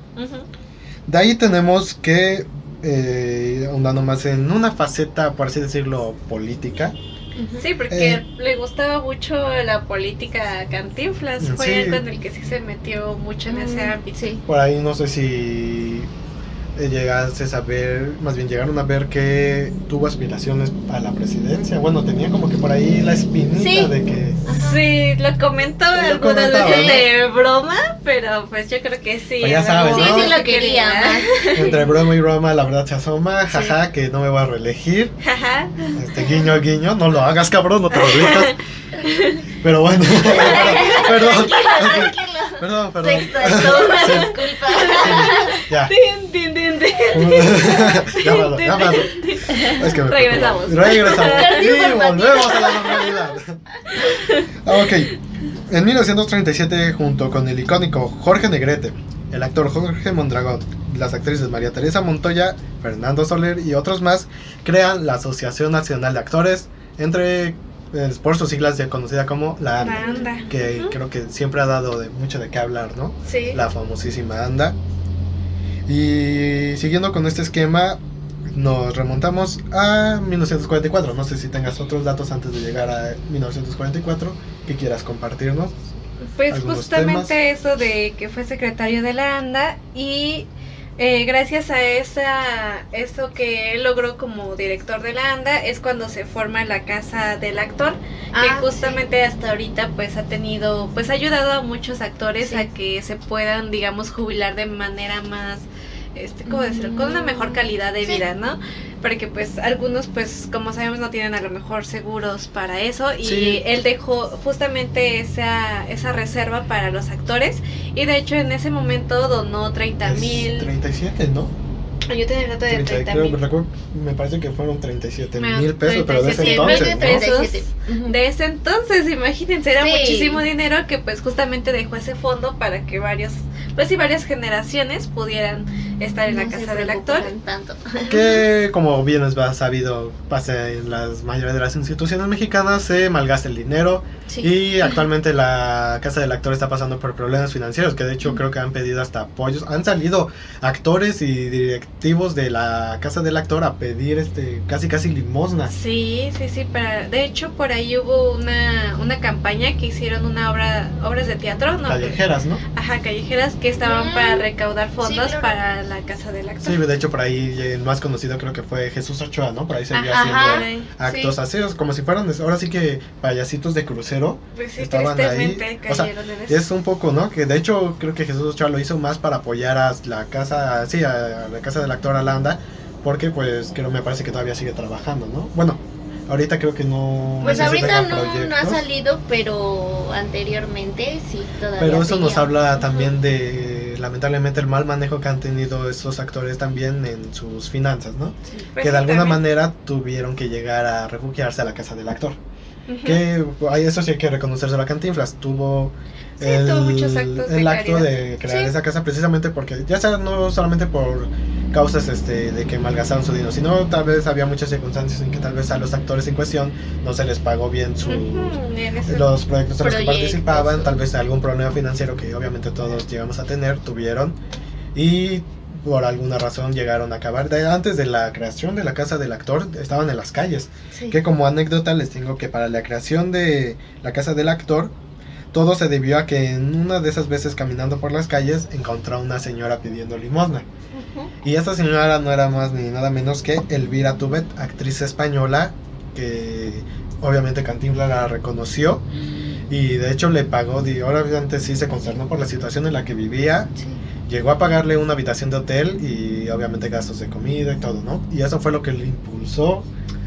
De ahí tenemos que, eh, ahondando más en una faceta, por así decirlo, política. Sí, porque Eh. le gustaba mucho la política a Cantinflas. Fue Sí. algo en el que sí se metió mucho en ese Mm, ámbito. Sí. Por ahí no sé si llegaste a saber, más bien llegaron a ver que tuvo aspiraciones a la presidencia. Bueno, tenía como que por ahí la espinita Sí. de que... Ajá. Sí, lo comentó Lo algunas comentaba, veces ¿no? de broma, pero pues yo creo que sí. Pues ya algún ¿no? Sí, sí lo quería. Entre broma y broma la verdad se asoma, jaja, que no me voy a reelegir. Jaja. Este guiño, guiño, no lo hagas cabrón, no te lo gritas. Pero bueno, perdón. Perdón, perdón. Sexto, esto, una Sí. disculpa. Ya. Tin, tin, tin, Es que Regresamos. Regresamos. Y volvemos a la normalidad. Ah, ok. En 1937, junto con el icónico Jorge Negrete, el actor Jorge Mondragón, las actrices María Teresa Montoya, Fernando Soler y otros más, crean la Asociación Nacional de Actores, entre eh, por sus siglas ya conocida como la ANDA, Anda. que creo que siempre ha dado de mucho de qué hablar, ¿no? Sí. la famosísima ANDA. Y siguiendo con este esquema, nos remontamos a 1944. No sé si tengas otros datos antes de llegar a 1944 que quieras compartirnos. Pues justamente eso de que fue secretario de la ANDA y eh, gracias a esa eso que él logró como director de la ANDA es cuando se forma la casa del actor que Ah, justamente hasta ahorita pues ha tenido pues ha ayudado a muchos actores Sí. a que se puedan digamos jubilar de manera más este cómo decirlo con una mejor calidad de Sí. vida no porque pues algunos pues como sabemos no tienen a lo mejor seguros para eso y Sí. él dejó justamente esa esa reserva para los actores y de hecho en ese momento donó 30 Es mil 37, ¿no? yo tenía el dato de 30, 30 creo, mil recuerdo- me parece que fueron 37 Me- mil pesos, pero de ese 37 entonces, ¿no? de pesos. 37. Ujú. De ese entonces, imagínense, era Sí. muchísimo dinero que pues justamente dejó ese fondo para que varios, pues y varias generaciones pudieran estar en la No casa del actor. Tanto. Que como bien es sabido, pasa en las mayoría de las instituciones mexicanas, se malgasta el dinero, Sí. Y actualmente la casa del actor está pasando por problemas financieros, que de hecho creo que han pedido hasta apoyos. Han salido actores y directivos de la casa del actor a pedir este casi casi limosna. Sí, sí, sí, para, de hecho por ahí hubo una, una campaña que hicieron una obra, obras de teatro, ¿no? Callejeras, ¿no? Ajá, callejeras que estaban Mm, para recaudar fondos claro. para la casa del actor. Sí, de hecho por ahí el más conocido creo que fue Jesús Ochoa, ¿no? Por ahí seguía Ajá. haciendo actos así, como si fueran ahora sí que payasitos de crucero. Pues sí, estaban ahí, o sea, es un poco, ¿no? Que de hecho creo que Jesús Ochoa lo hizo más para apoyar a la casa, sí, a la casa del actor Alanda, porque pues creo me parece que todavía sigue trabajando, ¿no? Bueno, ahorita creo que no. Pues ahorita no, no ha salido, pero anteriormente sí, todavía. Pero eso nos habla también de lamentablemente el mal manejo que han tenido esos actores también en sus finanzas, ¿no? Que de alguna manera tuvieron que llegar a refugiarse a la casa del actor. Que ay, eso sí hay que reconocerse a Cantinflas. Tuvo Sí, tuvo muchos actos de el acto caridad. de crear Sí. esa casa precisamente porque, ya sea no solamente por causas este, de que malgastaron su dinero, sino tal vez había muchas circunstancias en que tal vez a los actores en cuestión no se les pagó bien Ujú, en ese- los proyectos en los que participaban, tal vez algún problema financiero que obviamente todos llegamos a tener, tuvieron y por alguna razón llegaron a acabar. De- antes de la creación de la casa del actor estaban en las calles. Sí. Que como anécdota les tengo que para la creación de la casa del actor, todo se debió a que en una de esas veces caminando por las calles encontró a una señora pidiendo limosna. Y esta señora no era más ni nada menos que Elvira Tubet, actriz española, que obviamente Cantinflas la reconoció y de hecho le pagó, di- obviamente sí se concernó por la situación en la que vivía, Sí. llegó a pagarle una habitación de hotel y obviamente gastos de comida y todo, ¿no? Y eso fue lo que le impulsó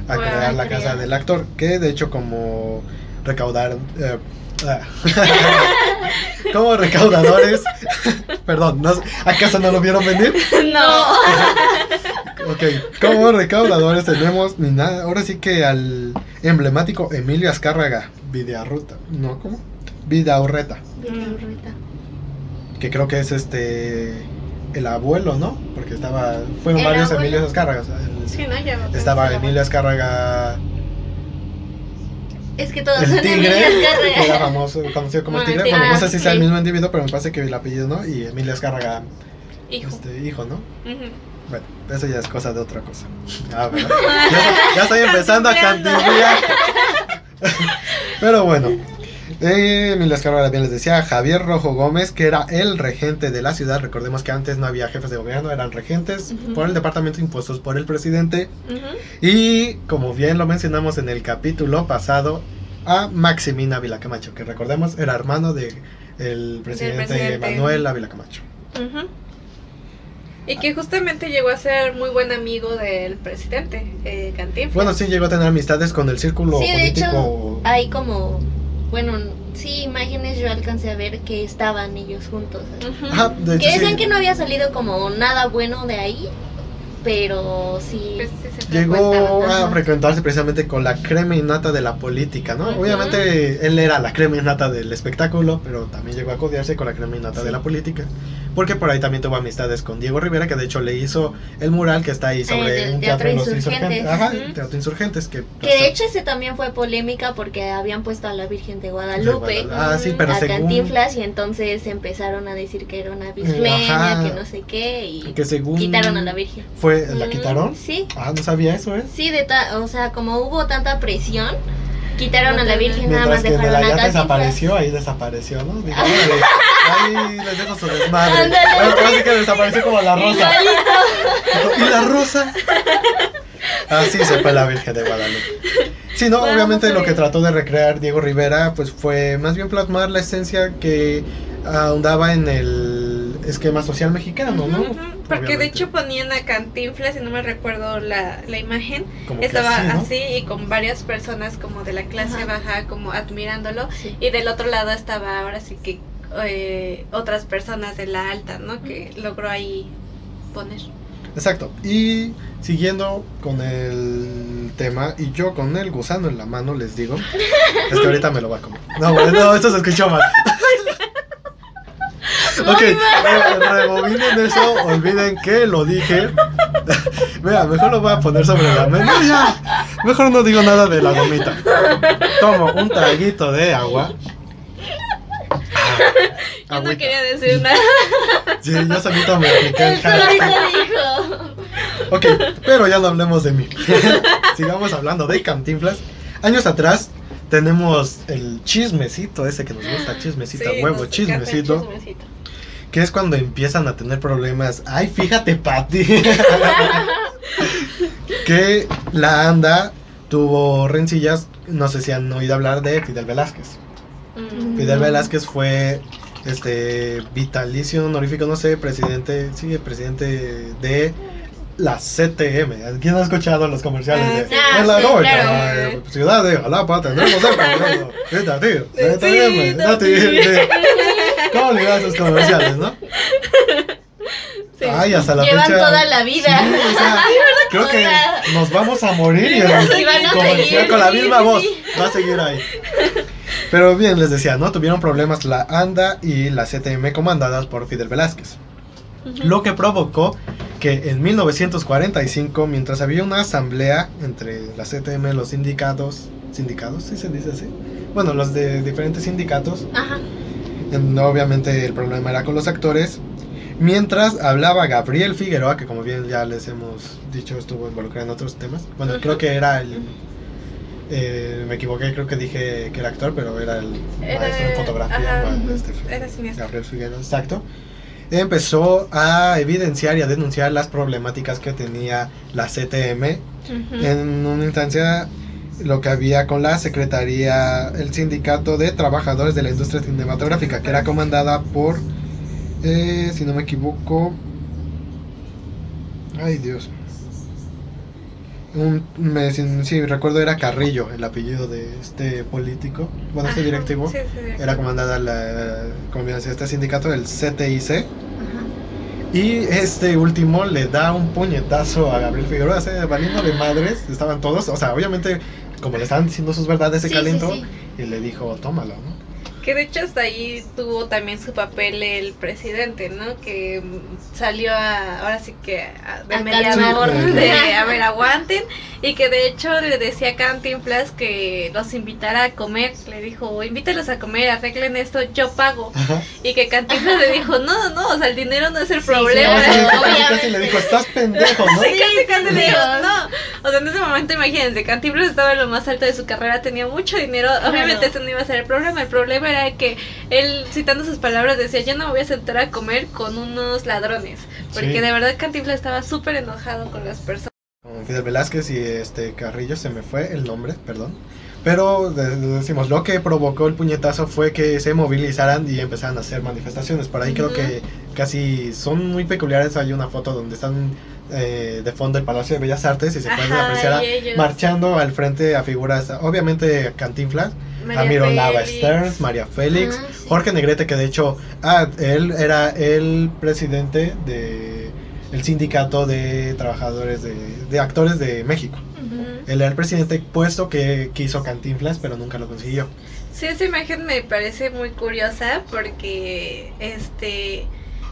a crear la crear. casa del actor, que de hecho como recaudar... eh. como recaudadores, perdón, ¿no- ¿acaso no lo vieron venir? No. Ok, como recaudadores tenemos ni nada, ahora sí que al emblemático Emilio Azcárraga, Videarruta, ¿no? ¿Cómo? Vidaurreta, Vete, burrita. que creo que es este el abuelo, ¿no? Porque estaba, fueron ¿El varios abuelo? Emilios Azcárragas. el- Sí, no, ya. estaba Emilio Azcárraga, Es que todos el son tigre, Emilias que era famoso, conocido como el Ah, el tigre. Bueno, no sé tigre. si sea el mismo individuo, pero me parece que el apellido, ¿no? Y Emilio Azcárraga, Hijo. este, hijo, ¿no? Ujú. Bueno, eso ya es cosa de otra cosa. Ah, ya, ya estoy empezando a cantinflear. Pero bueno, eh, Emilio Azcárraga bien les decía, Javier Rojo Gómez, que era el regente de la ciudad. Recordemos que antes no había jefes de gobierno, eran regentes por el departamento impuestos por el presidente. Y como bien lo mencionamos en el capítulo pasado, a Maximina Ávila Camacho, que recordemos era hermano de el presidente, presidente. Manuel Ávila Camacho. Y que justamente llegó a ser muy buen amigo del presidente, eh, Cantinflas. Bueno, sí llegó a tener amistades con el círculo Sí, de político. hecho, hay como bueno, sí, imágenes yo alcancé a ver que estaban ellos juntos. De hecho, Que sí. decían que no había salido como nada bueno de ahí, pero sí. Pues sí se Llegó a frecuentarse precisamente con la crema innata de la política, ¿no? Obviamente él era la crema innata del espectáculo, pero también llegó a codearse con la crema innata de la política. Porque por ahí también tuvo amistades con Diego Rivera, que de hecho le hizo el mural que está ahí sobre del un Teatro teatro los Insurgentes. insurgentes. Ajá, Teatro Insurgentes. Que, Que de hecho ese también fue polémica porque habían puesto a la Virgen de Guadalupe. Ah, sí, pero a según. Cantinflas y entonces empezaron a decir que era una ajá. que no sé qué y Que según. quitaron a la Virgen. Fue, ¿La Mm. quitaron? Sí, Ah, no sabía eso, ¿eh? sí, de ta- o sea, como hubo tanta presión, quitaron a la Virgen nada más que dejaron Cantinflas. desapareció, ahí desapareció, ¿no? Dijo, "Órale, ahí les dejo su desmadre. Bueno, parece que desapareció como la rosa. ¿Y la rosa? Así se fue la Virgen de Guadalupe. Sí, no, obviamente lo que trató de recrear Diego Rivera, pues fue más bien plasmar la esencia que ahondaba en el esquema social mexicano, ¿no? Porque de hecho ponían a Cantinflas, si no me recuerdo la, la imagen, Como estaba así, ¿no? así y con varias personas como de la clase Ajá. baja como admirándolo Sí. y del otro lado estaba ahora sí que eh, otras personas de la alta, ¿no? Que logró ahí poner. Exacto. Y siguiendo con el tema, y yo con el gusano en la mano les digo, es que ahorita me lo va a comer. No, bueno, no, esto se escuchó mal. ok, rebobinen eso, olviden que lo dije. Vea, mejor lo voy a poner sobre la mesa. No, ya, mejor no digo nada de la gomita. Tomo un traguito de agua. Yo no quería decir nada. Sí, yo solito me apliqué el dijo. Ok, pero ya no hablemos de mí. Sigamos hablando de Cantinflas. Años atrás tenemos el chismecito ese que nos gusta, chismecito, Sí, huevo, chismecito, chismecito. Que es cuando empiezan a tener problemas. Ay, fíjate, Pati. que la ANDA tuvo rencillas, no sé si han oído hablar de Fidel Velázquez. Mm. Fidel. Velázquez fue este vitalicio honorífico, no sé, presidente, sí, presidente de la CTM. ¿Quién ha escuchado los comerciales Ah, de. Ah, en la sí, noche, claro. ciudad de Jalapa tendremos el vitativo, CTM, Sí, dati- de- ¿Cómo olvidar esos comerciales, no? Sí. Ay, hasta la Llevan fecha. toda la vida. Sí, o sea, creo que nos vamos a morir y a seguir, con la misma sí, voz va a seguir ahí. Pero bien, les decía, ¿no? Tuvieron problemas la ANDA y la CTM comandadas por Fidel Velázquez. Lo que provocó que en 1945, mientras había una asamblea entre la CTM, los sindicatos, sindicatos, ¿sí se dice así? Bueno, los de diferentes sindicatos, Ajá. En- obviamente el problema era con los actores. Mientras hablaba Gabriel Figueroa, que como bien ya les hemos dicho estuvo involucrado en otros temas. Bueno, creo que era el... eh, me equivoqué, creo que dije que era actor, pero era el Era- maestro en fotografía. ajá, ujú. este, Era. Gabriel Figueroa, exacto. Empezó a evidenciar y a denunciar las problemáticas que tenía la CTM Ujú. en una instancia lo que había con la Secretaría, el Sindicato de Trabajadores de la Industria Cinematográfica, que era comandada por, eh, si no me equivoco, ay Dios, un, me, si, si recuerdo era Carrillo, el apellido de este político, bueno, este directivo, sí, sí, directivo. era comandada la, como bien decía, este sindicato, el CTIC, Ajá. y este último le da un puñetazo a Gabriel Figueroa, así, valiendo de madres, estaban todos, o sea, obviamente, como le estaban diciendo sus verdades, se Sí, calentó sí, sí. y le dijo, tómalo, ¿no? Que de hecho hasta ahí tuvo también su papel el presidente, ¿no? Que salió a, ahora sí que a- de A mediador de, a ver, aguanten. Y que de hecho le decía a Cantinflas que los invitara a comer. Le dijo, invítalos a comer, arreglen esto, yo pago. Ajá. Y que Cantinflas le dijo, no, no, o sea, el dinero no es el Sí, problema. No, sí, Pero, casi, casi le dijo, estás pendejo, ¿no? Sí, casi, casi le dijo, no. O sea, en ese momento, imagínense, Cantinflas estaba en lo más alto de su carrera, tenía mucho dinero. Obviamente, ese no iba a ser el problema. El problema era que él, citando sus palabras, decía: Yo no me voy a sentar a comer con unos ladrones. Porque Sí. de verdad, Cantinflas estaba súper enojado con las personas. Con Fidel Velázquez y este Carrillo se me fue el nombre, perdón. Pero de- de- decimos, lo que provocó el puñetazo fue que se movilizaran y empezaran a hacer manifestaciones. Por ahí creo Ujú. que casi son muy peculiares. Hay una foto donde están eh, de fondo el Palacio de Bellas Artes y se puede Ajá, apreciar marchando al frente a figuras, obviamente Cantinflas, María Amiro Lava Félix. Stern, María Félix, Ah, sí. Jorge Negrete, que de hecho, ah, él era el presidente de el sindicato de trabajadores de, de actores de México. Él era el presidente puesto que quiso Cantinflas, pero nunca lo consiguió. Sí, esa imagen me parece muy curiosa porque, este,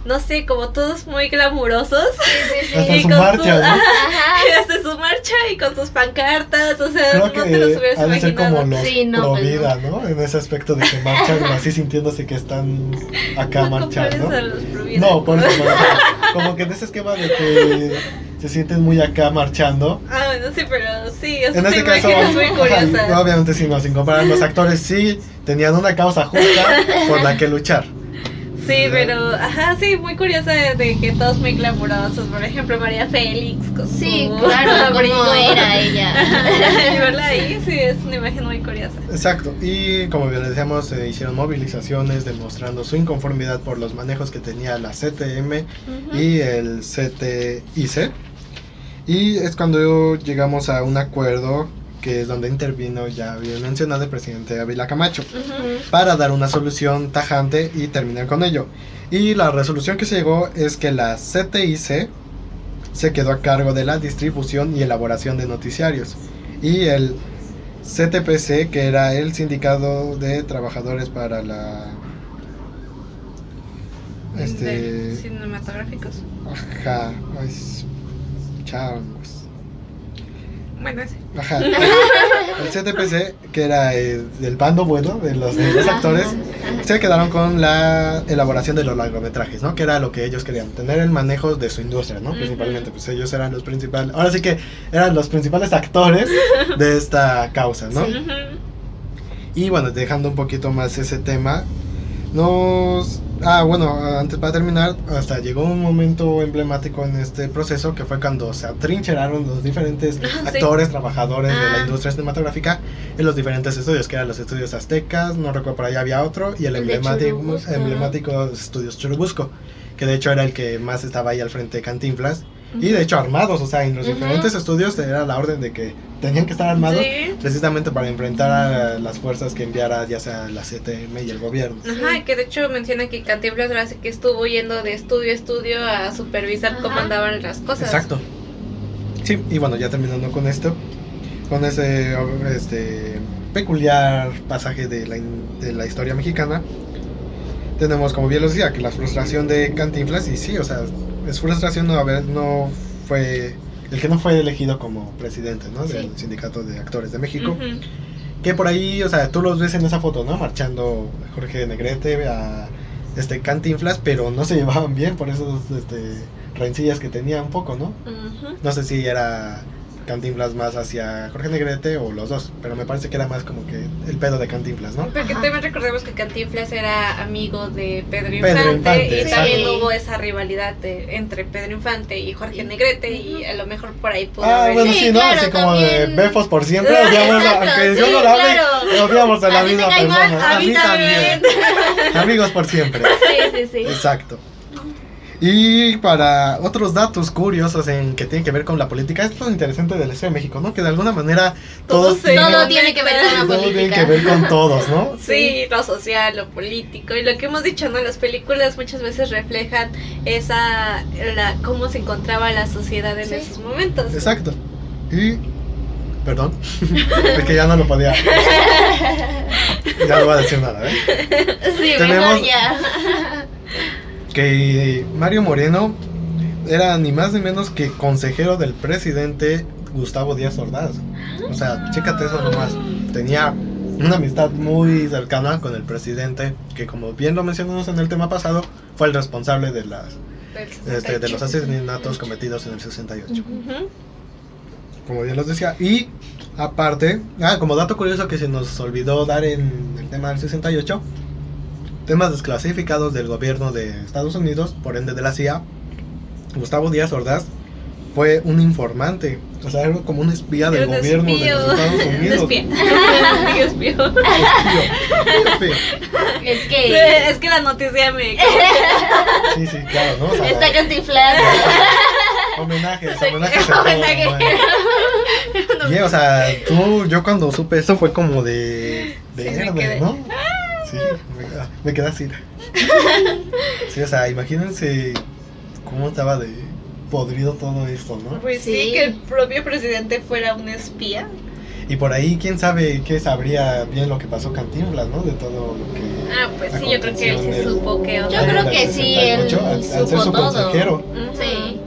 no sé, como todos muy glamurosos. Sí, sí, sí. Hasta Y su con marcha, su- ¿no? Ajá. Y hasta su marcha y con sus pancartas, o sea, Creo no te los que hubieras ha de ser imaginado. como los Sí, no, pro pues no. vida, ¿no? En ese aspecto de que marchan así sintiéndose que están acá No marchando. a los pro vida. No, por eso no, como que en ese esquema de que se sienten muy acá marchando. Ah, bueno, sí, pero sí, o sea, En este caso, muy ajá, obviamente sí, no, sin comparar, los actores sí tenían una causa justa por la que luchar. Sí, pero, ajá, sí, muy curiosa de que todos muy glamurosos. Por ejemplo, María Félix con Sí, su claro, abrigo. como era ella. Y verla ahí, sí, es una imagen muy curiosa. Exacto, y como bien decíamos, se hicieron movilizaciones demostrando su inconformidad por los manejos que tenía la CTM Ujú. y el CTIC. Y es cuando llegamos a un acuerdo que es donde intervino, ya bien mencionado, el presidente Ávila Camacho, para dar una solución tajante y terminar con ello. Y la resolución que se llegó es que la CTIC se quedó a cargo de la distribución y elaboración de noticiarios. Y el CTPC, que era el sindicato de trabajadores para la... De Este... cinematográficos. Ajá, es- chao, pues. Bueno, ese. Ajá. El CTPC, que era eh, del bando bueno de los, de los actores, se quedaron con la elaboración de los largometrajes, ¿no? Que era lo que ellos querían, tener el manejo de su industria, ¿no? Principalmente, pues ellos eran los principales, ahora sí que eran los principales actores de esta causa, ¿no? Sí. Y bueno, dejando un poquito más ese tema, nos... Ah, bueno, antes para terminar, hasta llegó un momento emblemático en este proceso que fue cuando se atrincheraron los diferentes Ah, sí. actores, trabajadores de la Ah. industria cinematográfica en los diferentes estudios, que eran los estudios aztecas, no recuerdo por allá había otro, y el, El emblemático, emblemático estudios Churubusco, que de hecho era el que más estaba ahí al frente de Cantinflas, y de hecho armados, o sea, en los diferentes estudios era la orden de que tenían que estar armados Sí. precisamente para enfrentar a las fuerzas que enviara ya sea la CTM y el gobierno. Ajá, que de hecho menciona que Cantinflas sí que estuvo yendo de estudio a estudio a supervisar cómo Ajá. andaban las cosas. Exacto. Sí, y bueno, ya terminando con esto, con ese este, peculiar pasaje de la, in- de la historia mexicana, tenemos, como bien lo decía, que la frustración de Cantinflas, y sí, o sea, es frustración no haber, no fue, el que no fue elegido como presidente, ¿no? Del. Sindicato de Actores de México. Que por ahí, o sea, tú los ves en esa foto, ¿no? Marchando Jorge Negrete a este Cantinflas, pero no se llevaban bien por esos este, rencillas que tenía un poco, ¿no? No sé si era Cantinflas más hacia Jorge Negrete o los dos, pero me parece que era más como que el pedo de Cantinflas, ¿no? Porque Ajá. también recordemos que Cantinflas era amigo de Pedro Infante, Pedro Infante, y también hubo esa rivalidad de- entre Pedro Infante y Jorge Negrete y a lo mejor por ahí pudo Ah, haber bueno, Sí, sí, ¿no? claro, Así como de befos por siempre, odiamos, a- aunque yo no lo hable, claro. odiamos a la A misma cae mal, persona. a mí también. Amigos por siempre. Sí, sí, sí. Exacto. Y para otros datos curiosos en que tienen que ver con la política, es lo interesante de la Ciudad de México, ¿no? Que de alguna manera Todo todos se- tienen, Todo tiene que ver con la todo tiene que ver con todos, ¿no? Sí, lo social, lo político y lo que hemos dicho, ¿no? Las películas muchas veces reflejan esa, la, cómo se encontraba la sociedad en Sí. esos momentos. Exacto. Y. Perdón. Porque ya no lo podía. Ya no voy a decir nada, ¿eh? Sí, Tenemos- mejor ya. Que Mario Moreno era ni más ni menos que consejero del presidente Gustavo Díaz Ordaz. O sea, chécate eso nomás. Tenía una amistad muy cercana con el presidente, que como bien lo mencionamos en el tema pasado, fue el responsable de las este, de los 68. asesinatos cometidos en el 68. Ujú. como bien los decía. Y aparte, ah, como dato curioso que se nos olvidó dar en el tema del 68, temas desclasificados del gobierno de Estados Unidos, por ende de la CIA, Gustavo Díaz Ordaz fue un informante, o sea, era como un espía del gobierno de los Estados Un Unidos. Es Sí, que Es que la noticia me... Sí, sí, claro, ¿no? O sea, está cantiflado. homenajes, homenajes Homenaje. ¿no? Y, o sea, tú, yo cuando supe esto fue como de. me quedé. ¿no? Me, quedé así. Sí, o sea, imagínense cómo estaba de podrido todo esto, ¿no? Pues sí. Sí. que el propio presidente fuera un espía. Y por ahí, quién sabe qué sabría bien lo que pasó Cantinflas, ¿no? De todo lo que. Ah, pues sí, yo creo que él sí supo que Yo creo que sí, él 68, al, al ser supo su todo. consejero. Sí.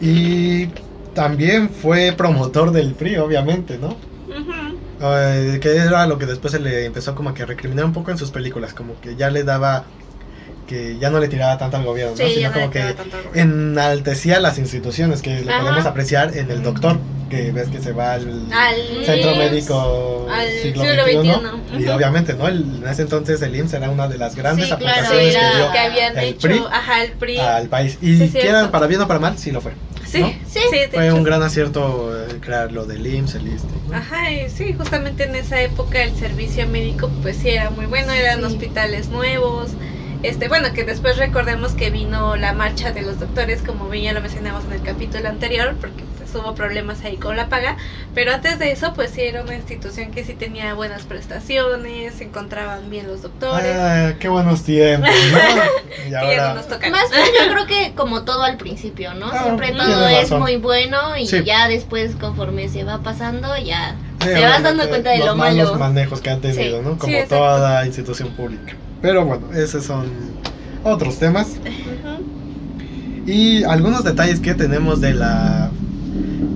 Y también fue promotor del PRI, obviamente, ¿no? Ujú. Eh, que era lo que después se le empezó como que a recriminar un poco en sus películas, como que ya le daba, que ya no le tiraba tanto al gobierno, ¿no? Sino no como que enaltecía las instituciones, que lo Ajá. podemos apreciar en el doctor, que ves que se va al Al centro médico al siglo siglo XXI, XXI, y obviamente, ¿no? El- en ese entonces el IMSS era una de las grandes Sí, claro, aportaciones era- que dio que habían el hecho, PRI ajá, el PRI. al país. Y Sí, para bien o para mal, sí lo fue. Sí, ¿no? sí, de Fue un gran acierto eh, crear lo del IMSS, el. Ajá, y sí, justamente en esa época el servicio médico pues sí era muy bueno, eran Sí. hospitales nuevos. Este, bueno, que después recordemos que vino la marcha de los doctores, como bien ya lo mencionamos en el capítulo anterior, porque pues hubo problemas ahí con la paga, pero antes de eso pues sí era una institución que sí tenía buenas prestaciones, se encontraban bien los doctores. Ah, qué buenos tiempos, ¿no? Y que ya no ahora, nos tocan. Más bien yo creo que como todo al principio, ¿no? Ah, Siempre todo es razón. muy bueno y Sí. ya después conforme se va pasando ya sí, te vas dando cuenta de los lo malos malo. manejos que han tenido, Sí. ¿no? Como toda institución pública. Pero bueno, esos son otros temas. Y algunos detalles que tenemos de la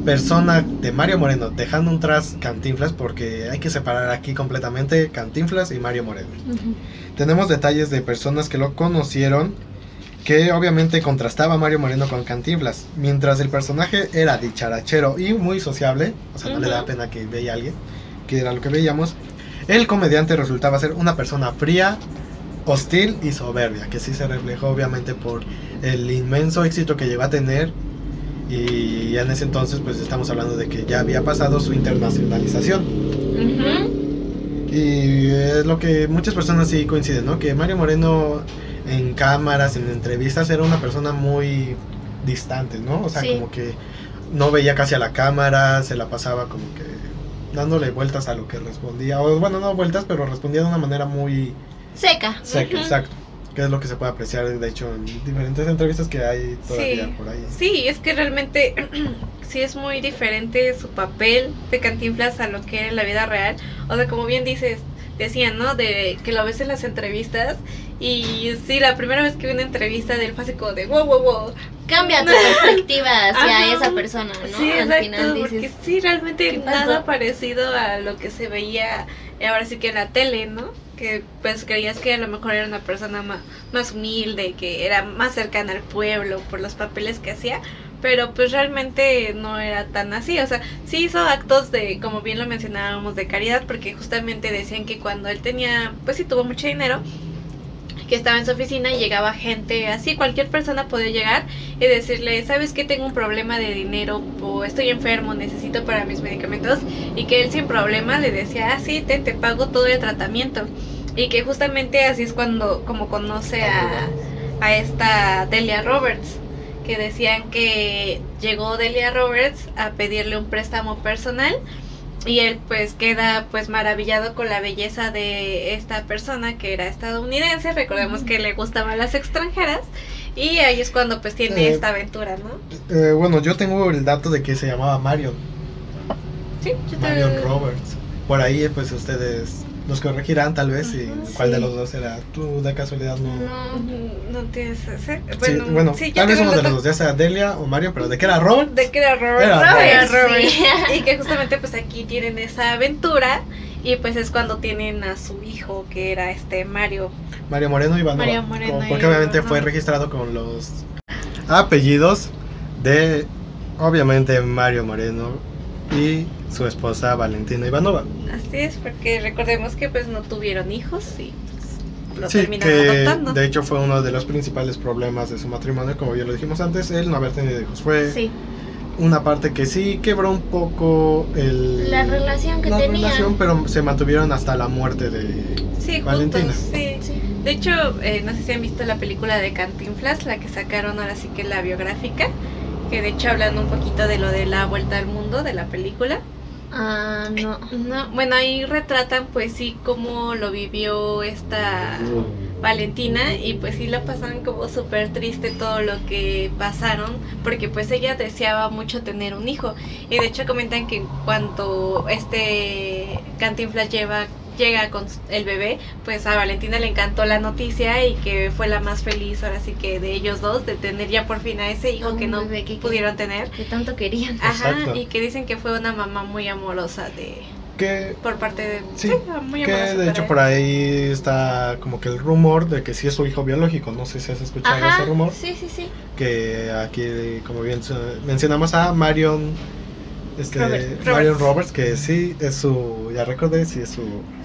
persona de Mario Moreno, dejando un tras Cantinflas, porque hay que separar aquí completamente Cantinflas y Mario Moreno. Tenemos detalles de personas que lo conocieron que obviamente contrastaba a Mario Moreno con Cantinflas. Mientras el personaje era dicharachero y muy sociable, o sea, no le daba pena que veía a alguien, que era lo que veíamos, el comediante resultaba ser una persona fría, hostil y soberbia, que sí se reflejó obviamente por el inmenso éxito que llegó a tener. Y ya en ese entonces, pues estamos hablando de que ya había pasado su internacionalización. Y es lo que muchas personas sí coinciden, ¿no? Que Mario Moreno en cámaras, en entrevistas, era una persona muy distante, ¿no? O sea, Sí. como que no veía casi a la cámara, se la pasaba como que dándole vueltas a lo que respondía. O bueno, no vueltas, pero respondía de una manera muy Seca. seca, exacto. Que es lo que se puede apreciar, de hecho, en diferentes entrevistas que hay todavía Sí. por ahí. Sí, es que realmente sí es muy diferente su papel de Cantinflas a lo que era en la vida real. O sea, como bien dices, decían, ¿no? De que lo ves en las entrevistas y sí, la primera vez que vi una entrevista de él fue así como de wow, wow, wow. Cambia tu perspectiva hacia Ajá. esa persona, ¿no? Sí, Al exacto, final porque dices, sí, realmente nada parecido a lo que se veía ahora sí que en la tele, ¿no? Que pues creías que a lo mejor era una persona más, más humilde, que era más cercana al pueblo por los papeles que hacía, pero pues realmente no era tan así, o sea, sí hizo actos de, como bien lo mencionábamos, de caridad, porque justamente decían que cuando él tenía, pues sí tuvo mucho dinero, que estaba en su oficina y llegaba gente así, cualquier persona podía llegar y decirle, ¿sabes que Tengo un problema de dinero o estoy enfermo, necesito para mis medicamentos y que él sin problema le decía, ah, sí, te, te pago todo el tratamiento y que justamente así es cuando como conoce a, a esta Delia Roberts que decían que llegó Delia Roberts a pedirle un préstamo personal y él pues queda pues maravillado con la belleza de esta persona que era estadounidense, recordemos que le gustaban las extranjeras y ahí es cuando pues tiene Eh, esta aventura, ¿no? Eh, bueno, yo tengo el dato de que se llamaba Marion, Sí, yo te- Marion Roberts. Por ahí, pues ustedes nos corregirán tal vez y cuál de los dos era. Tú de casualidad no. no. No tienes ese. Sí, Bueno, bueno, sí, tal vez uno de los dos, ya sea Delia o Marion, pero de que era Robert. De que era Robert. Era Robert, Robert, Robert. sí. Y que justamente pues aquí tienen esa aventura y pues es cuando tienen a su hijo que era este Mario. Mario Moreno Ivanova. Mario Moreno como- porque obviamente Ivanova. fue registrado con los apellidos de, obviamente, Mario Moreno y su esposa Valentina Ivanova. Así es, porque recordemos que pues no tuvieron hijos y pues, lo Sí, terminaron que adoptando. de hecho fue uno de los principales problemas de su matrimonio, como ya lo dijimos antes, el no haber tenido hijos. Fue Sí, una parte que sí quebró un poco el, la relación que la tenían. relación, pero se mantuvieron hasta la muerte de... Sí, Valentina. juntos, sí. Sí. De hecho, eh, no sé si han visto la película de Cantinflas, la que sacaron ahora sí que la biográfica, que de hecho hablan un poquito de lo de la vuelta al mundo de la película. Ah, no. No, bueno, ahí retratan pues sí cómo lo vivió esta Valentina y pues sí la pasaron como súper triste todo lo que pasaron porque pues ella deseaba mucho tener un hijo y de hecho comentan que cuando este Cantinflas lleva llega con el bebé, pues a Valentina le encantó la noticia y que fue la más feliz ahora sí que de ellos dos, de tener ya por fin a ese hijo que no bebé que- pudieron tener. Que tanto querían. Ajá, Exacto. y que dicen que fue una mamá muy amorosa de Que, por parte de Sí, muy que amorosa de hecho por ahí está como que el rumor de que sí es su hijo biológico. No sé si has escuchado Ajá, ese rumor. sí, sí, sí. Que aquí, como bien mencionamos a Marion. Este, Robert. Marion Roberts, que sí es su, ya recordé, sí es su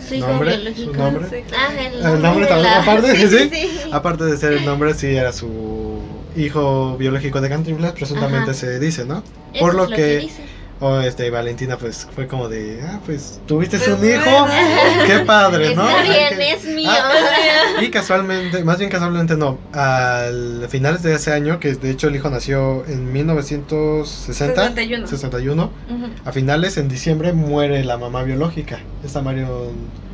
Su hijo nombre, biológico. su nombre. Sí, Ah, claro. el El nombre, también, la- aparte, sí, sí. sí. Aparte de ser el nombre, sí era su hijo biológico de Cantinflas, presuntamente Ajá. se dice, ¿no? Eso Por es lo que- dice. O este, Valentina, pues fue como de, ah, pues tuviste Pues, un hijo, bueno. qué padre, ¿no? Está bien, es mío. Ah, y casualmente, más bien casualmente no, al finales de ese año, que de hecho el hijo nació en 1960, 61. 61, Ujú. a finales en diciembre muere la mamá biológica, esta Marion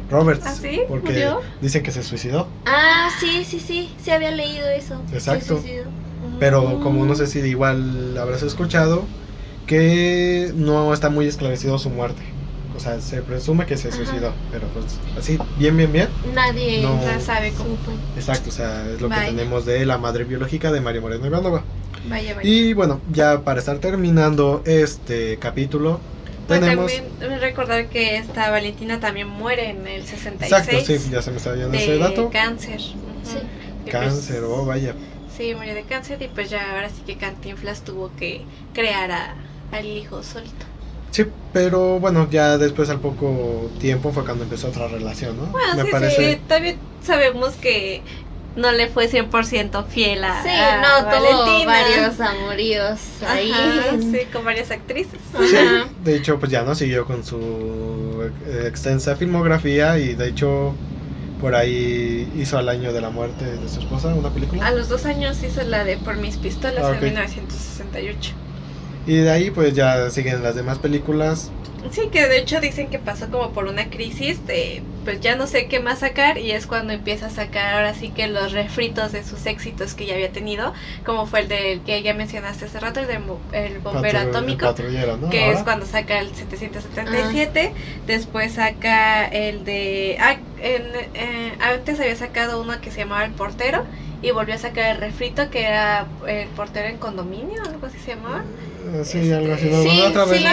Roberts, ¿Ah, sí? porque ¿Murió? dicen que se suicidó, Ah, sí, sí, sí. Sí había leído eso. Exacto. Pero como no sé si igual habrás escuchado, que no está muy esclarecido su muerte. O sea, se presume que se Ajá. suicidó, pero pues así, bien, bien, bien. Nadie No. Sabe cómo supo. Exacto, o sea, es lo Vaya. que tenemos de la madre biológica de María Moreno Ivanova. Vaya, vaya. Y bueno, ya para estar terminando este capítulo, Pues tenemos... también recordar que esta Valentina también muere en el 66 Exacto, sí, ya se me está yendo ese de dato. cáncer. Sí. Y Cáncer, pues, oh vaya. Sí, murió de cáncer y pues ya ahora sí que Cantinflas tuvo que crear a, al hijo solito. Sí, pero bueno, ya después al poco tiempo fue cuando empezó otra relación, ¿no? Bueno, me sí, parece... sí, también sabemos que no le fue 100% fiel a, Sí, a no, tuvo Valentina. varios amoríos ahí. Ajá, sí, con varias actrices. Sí, de hecho, pues ya no siguió con su extensa filmografía y de hecho por ahí hizo al año de la muerte de su esposa una película. A los dos años hizo la de Por mis pistolas Ah, ok. en 1968. Y de ahí pues ya siguen las demás películas. Sí, que de hecho dicen que pasó como por una crisis de, pues ya no sé qué más sacar y es cuando empieza a sacar ahora sí que los refritos de sus éxitos que ya había tenido, como fue el del que ya mencionaste hace rato, el de el bombero Patru- atómico. patrullero, ¿no? que Ahora. es cuando saca el 777, después saca el de... ah, en- eh, antes había sacado uno que se llamaba El Portero y volvió a sacar el refrito que era El Portero en Condominio, algo así se llamaba. Eh, Sí, algo así. Sí, otra vez sí,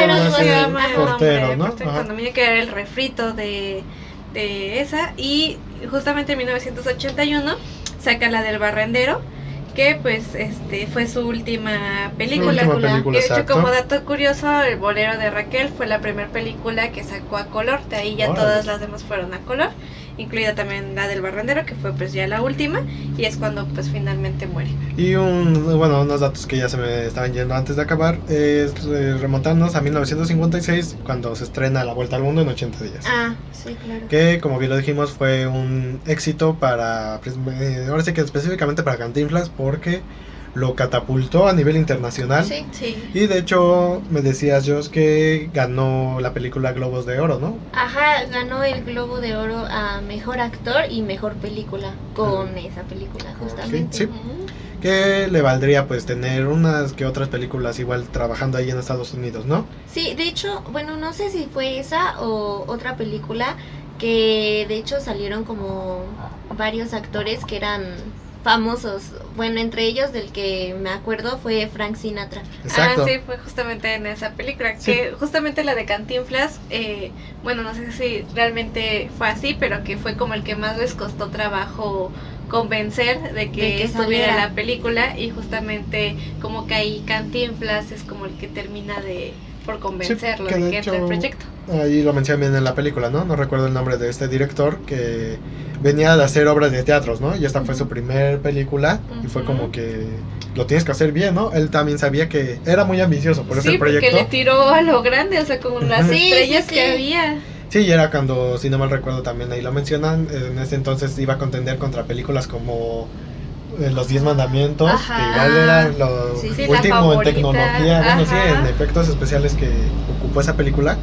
portero, Ajá. Condominio, que era el refrito de, de esa. Y justamente en 1981 saca la del Barrendero, que pues este fue su última película. última de hecho, como dato curioso, El Bolero de Raquel fue la primera película que sacó a color. De ahí ya Órale. todas las demás fueron a color, incluida también la del Barrendero, que fue pues ya la última. Y es cuando pues finalmente muere. Y un, bueno, unos datos que ya se me estaban yendo antes de acabar es eh, remontarnos a 1956 cuando se estrena La Vuelta al Mundo en 80 días. Ah, sí, claro. Que como bien lo dijimos fue un éxito para, pues, eh, ahora sí que específicamente para Cantinflas porque lo catapultó a nivel internacional. Sí. Sí. Y de hecho me decías Josh que ganó la película Globos de Oro, ¿no? Ajá, ganó el Globo de Oro a Mejor Actor y Mejor Película con esa película, justamente. sí. Que le valdría pues tener unas que otras películas igual trabajando ahí en Estados Unidos, ¿no? Sí, de hecho, bueno, no sé si fue esa o otra película que de hecho salieron como varios actores que eran famosos. Bueno, entre ellos del que me acuerdo fue Frank Sinatra. Exacto. Ah, sí, fue justamente en esa película. Sí. Que justamente la de Cantinflas, eh, bueno, no sé si realmente fue así, pero que fue como el que más les costó trabajo convencer de que, De que estuviera saliera. la película y justamente como que ahí Cantinflas es como el que termina de por convencerlo que de que entre el proyecto. Ahí lo mencioné bien en la película, ¿no? No recuerdo el nombre de este director que venía de hacer obras de teatros, ¿no? Y esta fue su primer película y fue como que lo tienes que hacer bien, ¿no? Él también sabía que era muy ambicioso por sí, ese porque proyecto. le tiró a lo grande, o sea, con las. Sí, estrellas sí, que sí. había. Sí, y era cuando, si no mal recuerdo, también ahí lo mencionan. En ese entonces iba a contender contra películas como Los Diez Mandamientos, Ajá. que igual era lo Sí, sí, último en tecnología, bueno, sí, Ajá. en efectos especiales que ocupó esa película.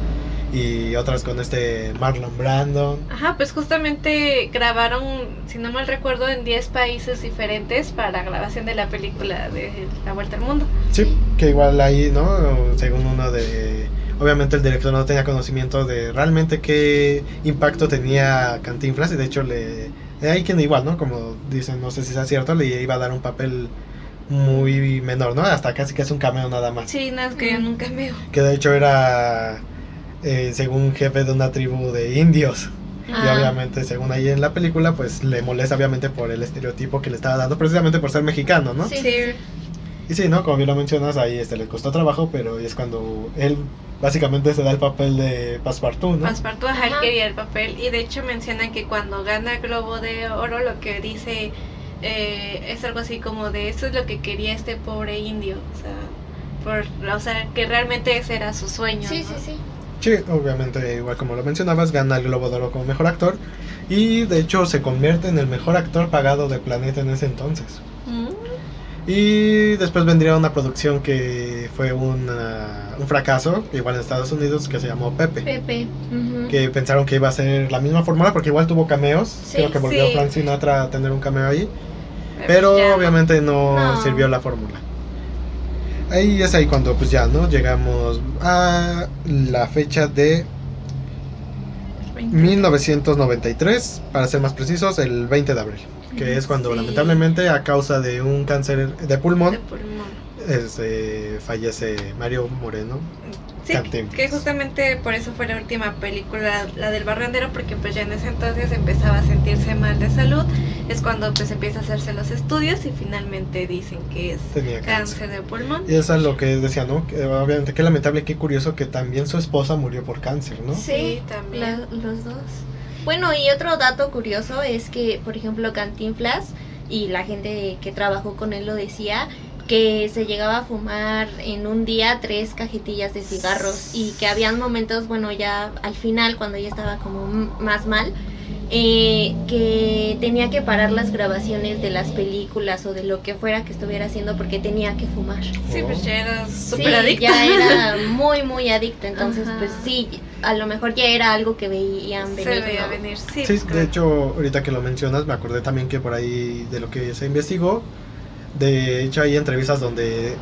y otras con este Marlon Brandon. Ajá, pues justamente grabaron, si no mal recuerdo, en 10 países diferentes para la grabación de la película de La Vuelta al Mundo. Sí, que igual ahí, ¿no? Según uno de... Obviamente el director no tenía conocimiento de realmente qué impacto tenía Cantinflas y de hecho le... Hay quien igual, ¿no? Como dicen, no sé si sea cierto, le iba a dar un papel muy menor, ¿no? Hasta casi que es un cameo nada más. Sí, nada, que un cameo. Que de hecho era eh, según jefe de una tribu de indios. Y Ah. obviamente, según ahí en la película, pues le molesta obviamente por el estereotipo que le estaba dando, precisamente por ser mexicano, ¿no? Sí. Sí, Y sí, ¿no? Como bien lo mencionas, ahí este le costó trabajo, pero es cuando él básicamente se da el papel de Passepartout, ¿no? Passepartout ajá, él quería el papel y de hecho menciona que cuando gana el Globo de Oro lo que dice eh, es algo así como de eso es lo que quería este pobre indio, o sea, por, o sea que realmente ese era su sueño. Sí, ¿no? sí, sí. Sí, obviamente, igual como lo mencionabas, gana el Globo de Oro como mejor actor y de hecho se convierte en el mejor actor pagado del planeta en ese entonces. Y después vendría una producción que fue una- un fracaso, igual en Estados Unidos, que se llamó Pepe. Pepe. Que pensaron que iba a ser la misma fórmula porque igual tuvo cameos. Sí, Creo que volvió sí. Frank Sinatra a tener un cameo ahí. pues Pero no. obviamente no, No. sirvió la fórmula. Ahí es ahí cuando pues ya, ¿no? Llegamos a la fecha de 1993, para ser más precisos, el 20 de abril. Que es cuando Sí. lamentablemente a causa de un cáncer de De pulmón pulmón. este, fallece Mario Moreno. Sí, que justamente por eso fue la última película, la del barrendero, porque pues ya en ese entonces empezaba a sentirse mal de salud, es cuando pues empieza a hacerse los estudios y finalmente dicen que es Tenía cáncer. cáncer de pulmón. Y eso es lo que decía, ¿no? Que, obviamente qué lamentable, qué curioso que también su esposa murió por cáncer, ¿no? Sí, Sí, también. la- los dos. Bueno, y otro dato curioso es que, por ejemplo, Cantinflas y la gente que trabajó con él lo decía, que se llegaba a fumar en un día tres cajetillas de cigarros y que habían momentos, bueno, ya al final, cuando ya estaba como más mal, eh, que tenía que parar las grabaciones de las películas o de lo que fuera que estuviera haciendo porque tenía que fumar. Sí, pues ya era Sí, súper adicta. ya era muy, muy adicto. Entonces, Ajá. pues sí, a lo mejor ya era algo que veían Se venir. veía ¿no? venir, sí. Sí, pues, de hecho, ahorita que lo mencionas, me acordé también que por ahí de lo que se investigó, de hecho hay entrevistas donde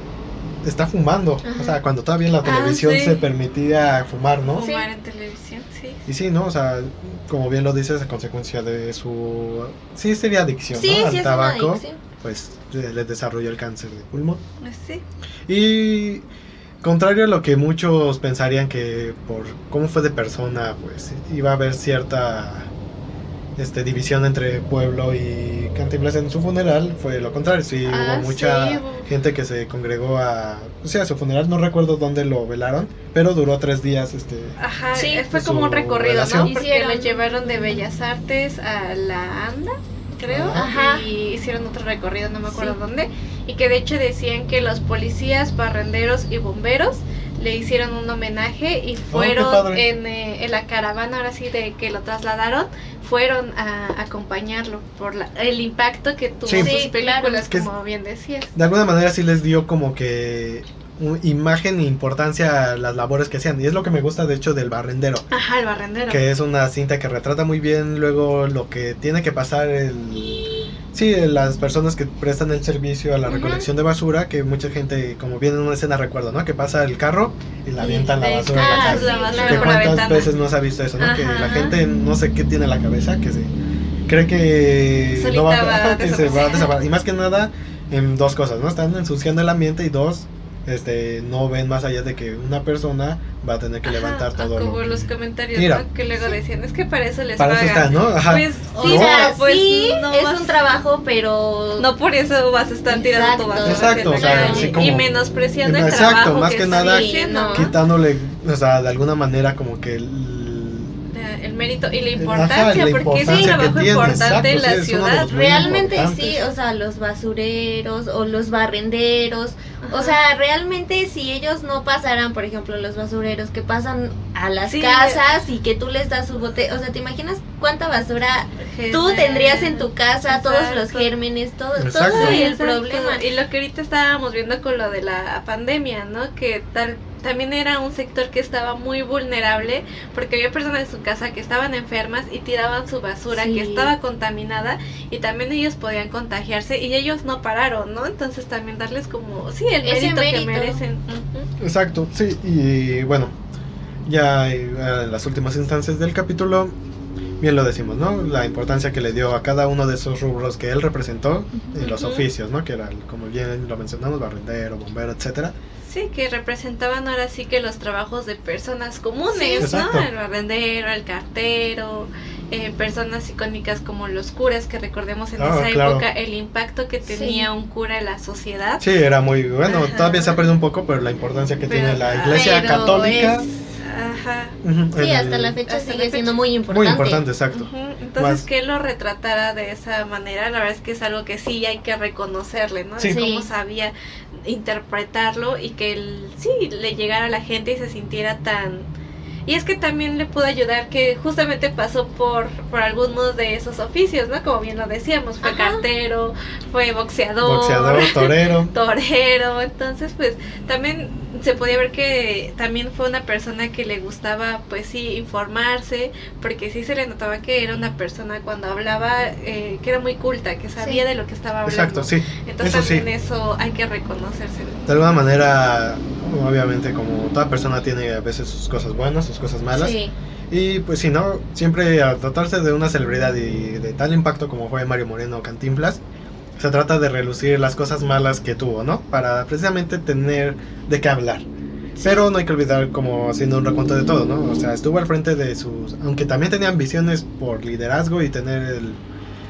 está fumando, Ajá. o sea, cuando todavía en la Ah, televisión sí. se permitía fumar, ¿no? Sí. Fumar en televisión, sí. Y sí, ¿no? O sea, como bien lo dices, a consecuencia de su... Sí, sería adicción, Sí, ¿no? sí, Al es una tabaco, adicción. pues eh, le desarrolló el cáncer de pulmón. Pues sí. Y contrario a lo que muchos pensarían que por cómo fue de persona, pues iba a haber cierta este, división entre pueblo y Cantinflas en su funeral, fue lo contrario. Sí, Ah, hubo mucha sí, hubo- gente que se congregó a, o sea, a su funeral. No recuerdo dónde lo velaron, pero duró tres días. Este, Ajá, Sí. eh, fue como un recorrido, relación. ¿no? Porque lo llevaron de Bellas Artes a la Anda, creo, Ajá. y hicieron otro recorrido, no me acuerdo Sí. dónde, y que de hecho decían que los policías, barrenderos y bomberos le hicieron un homenaje y fueron Oh, padre. en, eh, en la caravana, ahora sí, de que lo trasladaron, fueron a acompañarlo por la- el impacto que tuvo Sí. sus Sí, claro. películas, Que como bien decías. de alguna manera sí les dio como que un- imagen e importancia a las labores que hacían. Y es lo que me gusta, de hecho, del barrendero. Ajá, el barrendero. que es una cinta que retrata muy bien luego lo que tiene que pasar el sí las personas que prestan el servicio a la recolección de basura que mucha gente como viene en una escena recuerdo no que pasa el carro y la avientan la basura en la basura que la cuántas veces no se ha visto eso no que la gente no sé qué tiene en la cabeza que se cree que Solita no va, va a que se va a desaparecer. Y más que nada en dos cosas no están ensuciando el ambiente y dos este no ven más allá de que una persona va a tener que Ajá, levantar todo como lo los que- comentarios Mira. ¿no? que luego decían es que para eso les para eso pagan está no ajá pues O sí, sea, pero, pues, sí, no es vas- un trabajo, pero... no por eso vas a estar tirando tu Exacto. basura Exacto, o la sea, así como- y menospreciando el Exacto, trabajo más que, que está nada- no. quitándole, o sea, de alguna manera como que el... El mérito y la Ajá, importancia la porque es un trabajo tiene, importante en la sí, ciudad Realmente sí, o sea, los basureros o los barrenderos, o sea, realmente si ellos no pasaran, por ejemplo, los basureros que pasan a las Sí. casas y que tú les das su bote, o sea, ¿te imaginas cuánta basura tú tendrías en tu casa, todos los gérmenes, todo, Exacto. todo el exacto. problema? Y lo que ahorita estábamos viendo con lo de la pandemia, ¿no? Que tal también era un sector que estaba muy vulnerable porque había personas en su casa que estaban enfermas y tiraban su basura Sí. que estaba contaminada y también ellos podían contagiarse y ellos no pararon, ¿no? Entonces también darles como, sí, el mérito, que merecen. Exacto, sí, y bueno, ya eh, en las últimas instancias del capítulo, bien lo decimos, ¿no? La importancia que le dio a cada uno de esos rubros que él representó en los oficios, ¿no? Que era, el- como bien lo mencionamos, barrendero, bombero, etcétera. Sí, que representaban ahora sí que los trabajos de personas comunes, Sí, ¿no? El barrendero, el cartero, eh, personas icónicas como los curas, que recordemos en Ah, esa claro. época el impacto que tenía Sí. un cura en la sociedad. Sí, era muy bueno, Ajá. todavía se ha perdido un poco, pero la importancia que Pero- tiene la iglesia Pero católica. es- Ajá. Sí, hasta la fecha hasta la sigue siendo muy importante. Muy importante, exacto. Entonces Más- que él lo retratara de esa manera, la verdad es que es algo que sí hay que reconocerle, ¿no? Sí. De cómo sabía interpretarlo y que él sí le llegara a la gente y se sintiera tan... Y es que también le pudo ayudar que justamente pasó por, por algunos de esos oficios, ¿no? Como bien lo decíamos, fue Ajá. cartero, fue boxeador, Boxeador, torero. torero, entonces pues también se podía ver que también fue una persona que le gustaba pues sí informarse, porque sí se le notaba que era una persona cuando hablaba eh, que era muy culta, que sabía Sí. de lo que estaba hablando. Exacto, sí. Entonces eso sí. también eso hay que reconocérselo. De alguna manera, obviamente, como toda persona tiene a veces sus cosas buenas, sus cosas malas. Sí. Y pues sí, ¿no? Siempre al tratarse de una celebridad y de tal impacto como fue Mario Moreno o Cantinflas, se trata de relucir las cosas malas que tuvo, ¿no? Para precisamente tener de qué hablar. Pero no hay que olvidar como haciendo un recuento de todo, ¿no? O sea, estuvo al frente de sus... Aunque también tenía ambiciones por liderazgo y tener el,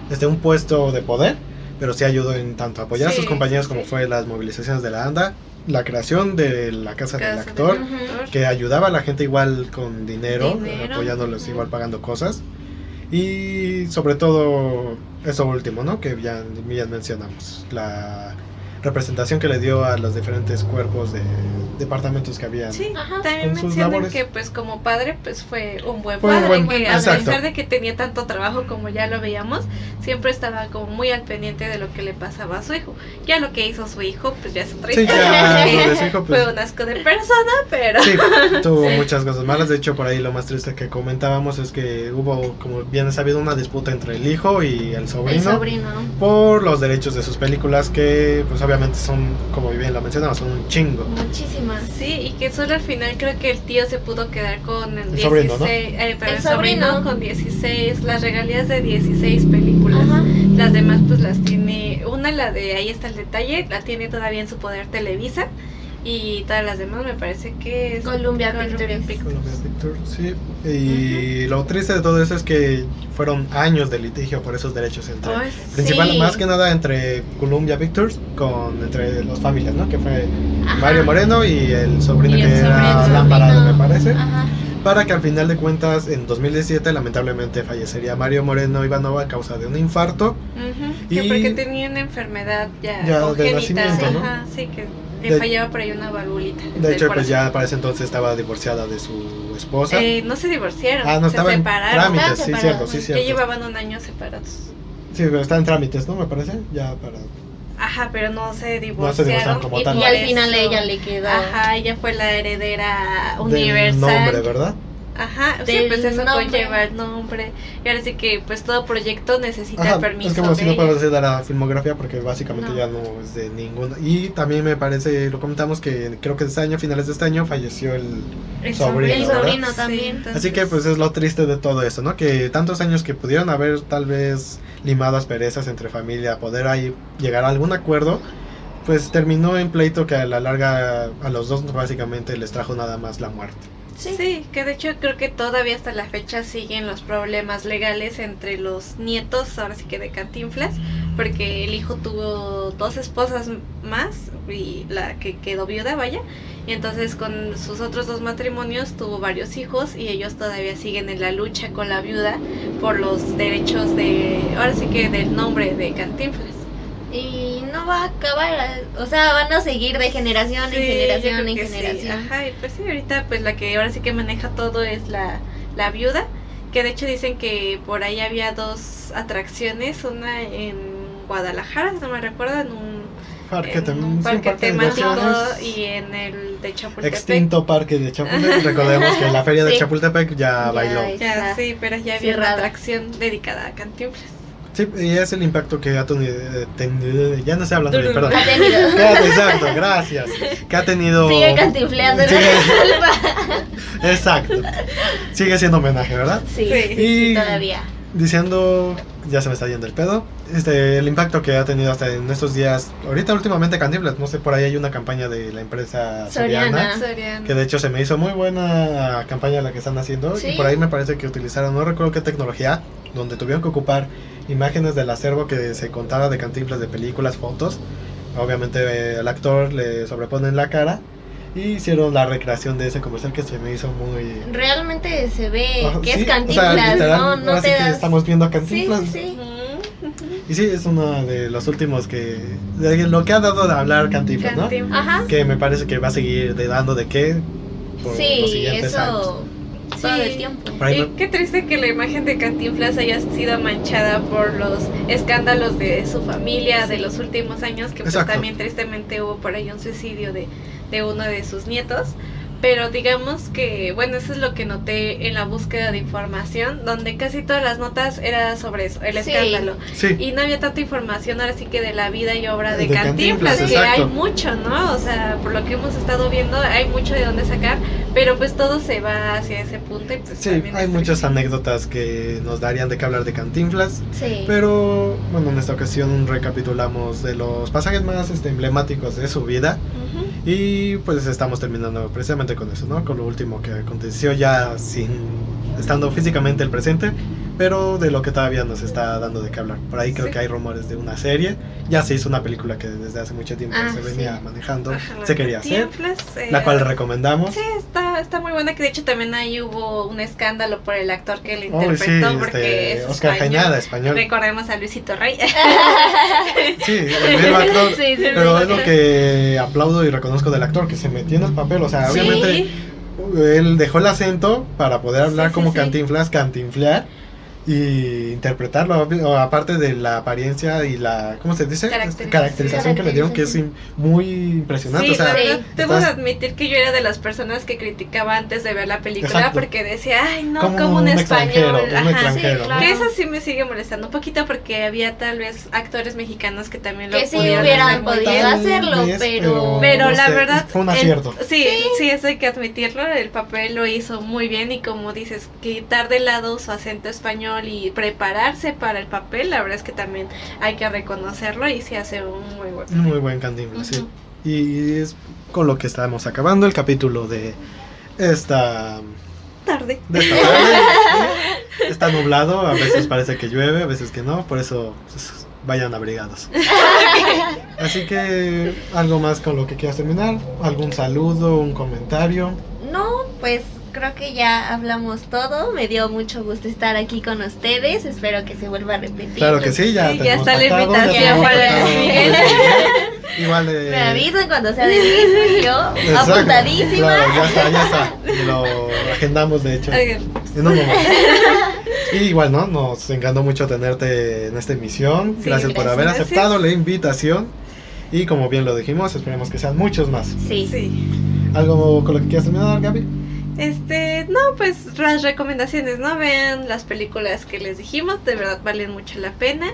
este, un puesto de poder, pero sí ayudó en tanto apoyar a sus Sí, compañeros sí, como sí. fue las movilizaciones de la ANDA, la creación de la Casa, del Casa del Actor, que ayudaba a la gente igual con dinero, Dinero. apoyándolos igual pagando cosas. Y sobre todo eso último, ¿no? Que ya, ya mencionamos, la representación que le dio a los diferentes cuerpos de departamentos que habían. Sí, Ajá. también mencionan labores. que pues como padre pues fue un buen Fue un padre, buen- que a pesar de que tenía tanto trabajo como ya lo veíamos, siempre estaba como muy al pendiente de lo que le pasaba a su hijo. Ya lo que hizo su hijo pues ya es otra Sí, historia. ya porque lo de su hijo, pues, Fue un asco de persona, pero Sí, tuvo muchas cosas malas. De hecho, por ahí lo más triste que comentábamos es que hubo, como bien sabido, una disputa entre el hijo y el El sobrino. sobrino. por los derechos de sus películas que pues obviamente son como bien lo mencionamos son un chingo Muchísimas. sí, y que solo al final creo que el tío se pudo quedar con el El 16, sobrino, ¿no? eh, pero El el sobrino sobrino. con 16, las regalías de 16 películas. Ajá. Las demás pues las tiene, una la de ahí está el detalle, la tiene todavía en su poder Televisa y todas las demás me parece que es Columbia Columbia Pictures. Pictures. Columbia Pictures, sí. Y lo triste de todo eso es que fueron años de litigio por esos derechos entre principal sí. más que nada entre Columbia Pictures con entre las familias, ¿no? Que fue Ajá. Mario Moreno y el sobrino Y el que sobrino, era sobrino. me parece. Ajá. Para que al final de cuentas en 2017 lamentablemente fallecería Mario Moreno Ivanova a causa de un infarto. Ujú, Que Y- porque tenía una enfermedad ya, Ya de nacimiento, ¿no? ajá, sí que le De- fallaba por ahí una valvulita. De del hecho, pues corazón. ya para ese entonces estaba divorciada de su esposa. Eh, no se divorciaron, ah, no, se estaba en separaron. trámites, Estaban sí, cierto, sí, Ya cierto. llevaban un año separados. Sí, pero está en trámites, ¿no? Me parece, ya para... Ajá, pero no se divorciaron divorciaron. como y, tal. Y al final ella le quedó. Ajá, ella fue la heredera del universal. nombre, ¿verdad? Ajá, sí, pues eso nombre. conlleva el nombre. Y ahora sí que pues todo proyecto necesita Ajá, permiso. es que bueno, si no podemos decir la filmografía porque básicamente No. ya no es de ninguna. Y también me parece, lo comentamos que creo que este año, finales de este año, falleció el... El sobrino, El sobrino Sí, también. entonces- Así que pues es lo triste de todo eso, ¿no? Que tantos años que pudieron haber tal vez limado asperezas entre familia, poder ahí llegar a algún acuerdo, pues terminó en pleito que a la larga a los dos básicamente les trajo nada más la muerte. Sí. que de hecho creo que todavía hasta la fecha siguen los problemas legales entre los nietos, ahora sí que de Cantinflas, porque el hijo tuvo dos esposas más y la que quedó viuda, vaya, y entonces con sus otros dos matrimonios tuvo varios hijos y ellos todavía siguen en la lucha con la viuda por los derechos de, ahora sí que del nombre de Cantinflas. Y no va a acabar. O sea, van a seguir de generación en Sí, yo generación en que sí. generación. Ajá, y pues sí, ahorita pues la que ahora sí que maneja todo es la, la viuda, que de hecho dicen que por ahí había dos atracciones, una en Guadalajara, si no me recuerdo, en un, Parque, en un sí, parque parque temático y en el de Chapultepec. Extinto parque de Chapultepec. Recordemos que la feria de. Chapultepec ya, Ya bailó. Ya, sí, pero ya había una atracción dedicada a Cantinflas. Sí, y es el impacto que ha tenido. tenido- Ya no sé hablando bien, perdón. Ha tenido. Que ha- Exacto, gracias. Que ha tenido. Sigue cantifleando Sigue- la Exacto. Sigue siendo homenaje, ¿verdad? Sí, Sí. todavía. Diciendo, ya se me está yendo el pedo, este, el impacto que ha tenido hasta en estos días, ahorita últimamente Cantinflas, no sé, por ahí hay una campaña de la empresa Soriana, Soriana. Que de hecho se me hizo muy buena campaña la que están haciendo, Sí. y por ahí me parece que utilizaron, no recuerdo qué tecnología, donde tuvieron que ocupar imágenes del acervo que se contaba de Cantinflas, de películas, fotos, obviamente eh, al actor le sobreponen la cara, y hicieron la recreación de ese comercial que se me hizo muy... Realmente se ve que sí, es o sea, cantinflas, literal, no, no te das. estamos viendo a Cantinflas. sí, sí. Y sí, es uno de los últimos que. de lo que ha dado de hablar Cantinflas, ¿no? Cantinflas. Ajá. Que me parece que va a seguir de dando de qué por los Sí, siguientes años. Todo Sí. el tiempo. Y qué triste que la imagen de Cantinflas haya sido manchada por los escándalos de su familia de los últimos años, que pues también tristemente hubo por ahí un suicidio de, de uno de sus nietos. Pero digamos que, bueno, eso es lo que noté en la búsqueda de información, donde casi todas las notas era sobre eso, el Sí. escándalo. Sí, Y no había tanta información ahora sí que de la vida y obra de, De Cantinflas, Cantinflas, que exacto. hay mucho, ¿no? O sea, por lo que hemos estado viendo, hay mucho de dónde sacar, pero pues todo se va hacia ese punto y pues sí, hay es muchas triste. anécdotas que nos darían de qué hablar de Cantinflas. Sí. Pero bueno, en esta ocasión recapitulamos de los pasajes más este, emblemáticos de su vida. Ujú. Y pues estamos terminando precisamente con eso, ¿no? Con lo último que aconteció ya sin estando físicamente el presente, pero de lo que todavía nos está dando de qué hablar. Por ahí creo Sí. que hay rumores de una serie. Ya se hizo una película que desde hace mucho tiempo Ah, se sí. venía manejando, Ajá, se quería hacer, eh, la cual recomendamos. Sí, está, está muy buena, que de hecho también ahí hubo un escándalo por el actor que le Oh, sí, interpretó, porque este, es Oscar español. Jainada, español. Recordemos a Luisito Rey. Sí, el mismo actor. Sí, sí, Pero es lo que aplaudo y reconozco del actor, que se metió en el papel. O sea, obviamente él dejó el acento para poder hablar como cantinflas, cantinflear y interpretarlo, aparte de la apariencia y la, ¿cómo se dice? Caracterización. Caracterización que le dieron, que es muy impresionante. Sí, o sea, la verdad, sí. debo de estás- admitir que yo era de las personas que criticaba antes de ver la película Exacto. porque decía, ay, no, como, como, un, español. extranjero, un Ajá. extranjero. sí, ¿no? claro. Que eso sí me sigue molestando un poquito porque había tal vez actores mexicanos que también lo Que sí hubieran podido hacerlo, vez, pero. Pero no la sé, verdad, fue un el- acierto. sí, sí, eso hay que admitirlo. El papel lo hizo muy bien y como dices, quitar de lado su acento español y prepararse para el papel, la verdad es que también hay que reconocerlo y se hace un muy buen Un Muy buen cantinflas, sí. Y es con lo que estamos acabando el capítulo de esta tarde. de esta tarde. Está nublado, a veces parece que llueve, a veces que no, por eso pues, vayan abrigados. Así que algo más con lo que quieras terminar, algún saludo, un comentario. No, pues creo que ya hablamos todo. Me dio mucho gusto estar aquí con ustedes. Espero que se vuelva a repetir. Claro que sí, ya Sí, ya está la invitación para. Igual de Me avisan cuando sea de Luis y yo, Exacto, apuntadísima. Claro, ya está, ya está. Lo agendamos de hecho. Oigan, En un momento. Y igual, ¿no? Nos encantó mucho tenerte en esta emisión. Sí, gracias por gracias. haber Gracias. aceptado la invitación. Y como bien lo dijimos, esperemos que sean muchos más. Sí. sí. ¿Algo con lo que quieras terminar, Gaby? Este, no, pues las recomendaciones, ¿no? Vean las películas que les dijimos, de verdad valen mucho la pena.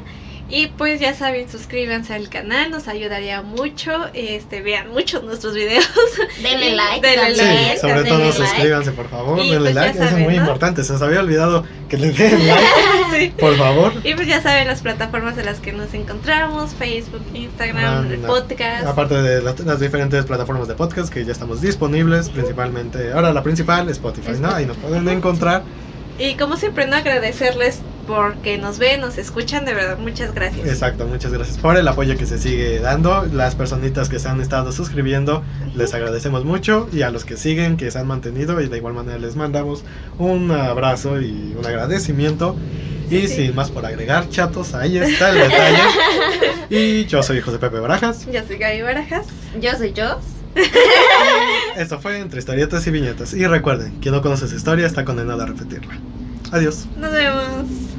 Y pues ya saben, suscríbanse al canal, nos ayudaría mucho. Este, vean muchos nuestros videos. Denle like. Denle like, Sí, sobre denle todo like. suscríbanse, por favor. Y denle pues like, eso es saben, muy ¿no? importante. Se nos había olvidado que le den like, sí. por favor. Y pues ya saben las plataformas en las que nos encontramos, Facebook, Instagram, el Anda. podcast. Aparte de las, las diferentes plataformas de podcast que ya estamos disponibles, principalmente, ahora la principal, Spotify, ¿no? Ahí nos pueden encontrar. Y como siempre, no agradecerles porque nos ven, nos escuchan, de verdad, muchas gracias. Exacto, muchas gracias por el apoyo que se sigue dando. Las personitas que se han estado suscribiendo, les agradecemos mucho. Y a los que siguen, que se han mantenido, y de igual manera les mandamos un abrazo y un agradecimiento. Y sí. sin más por agregar, chatos, ahí está el detalle. y yo soy José Pepe Barajas. Yo soy Gaby Barajas. Yo soy Jos. Esto fue Entre Historietas y Viñetas. Y recuerden, quien no conoce su historia está condenado a repetirla. Adiós. Nos vemos.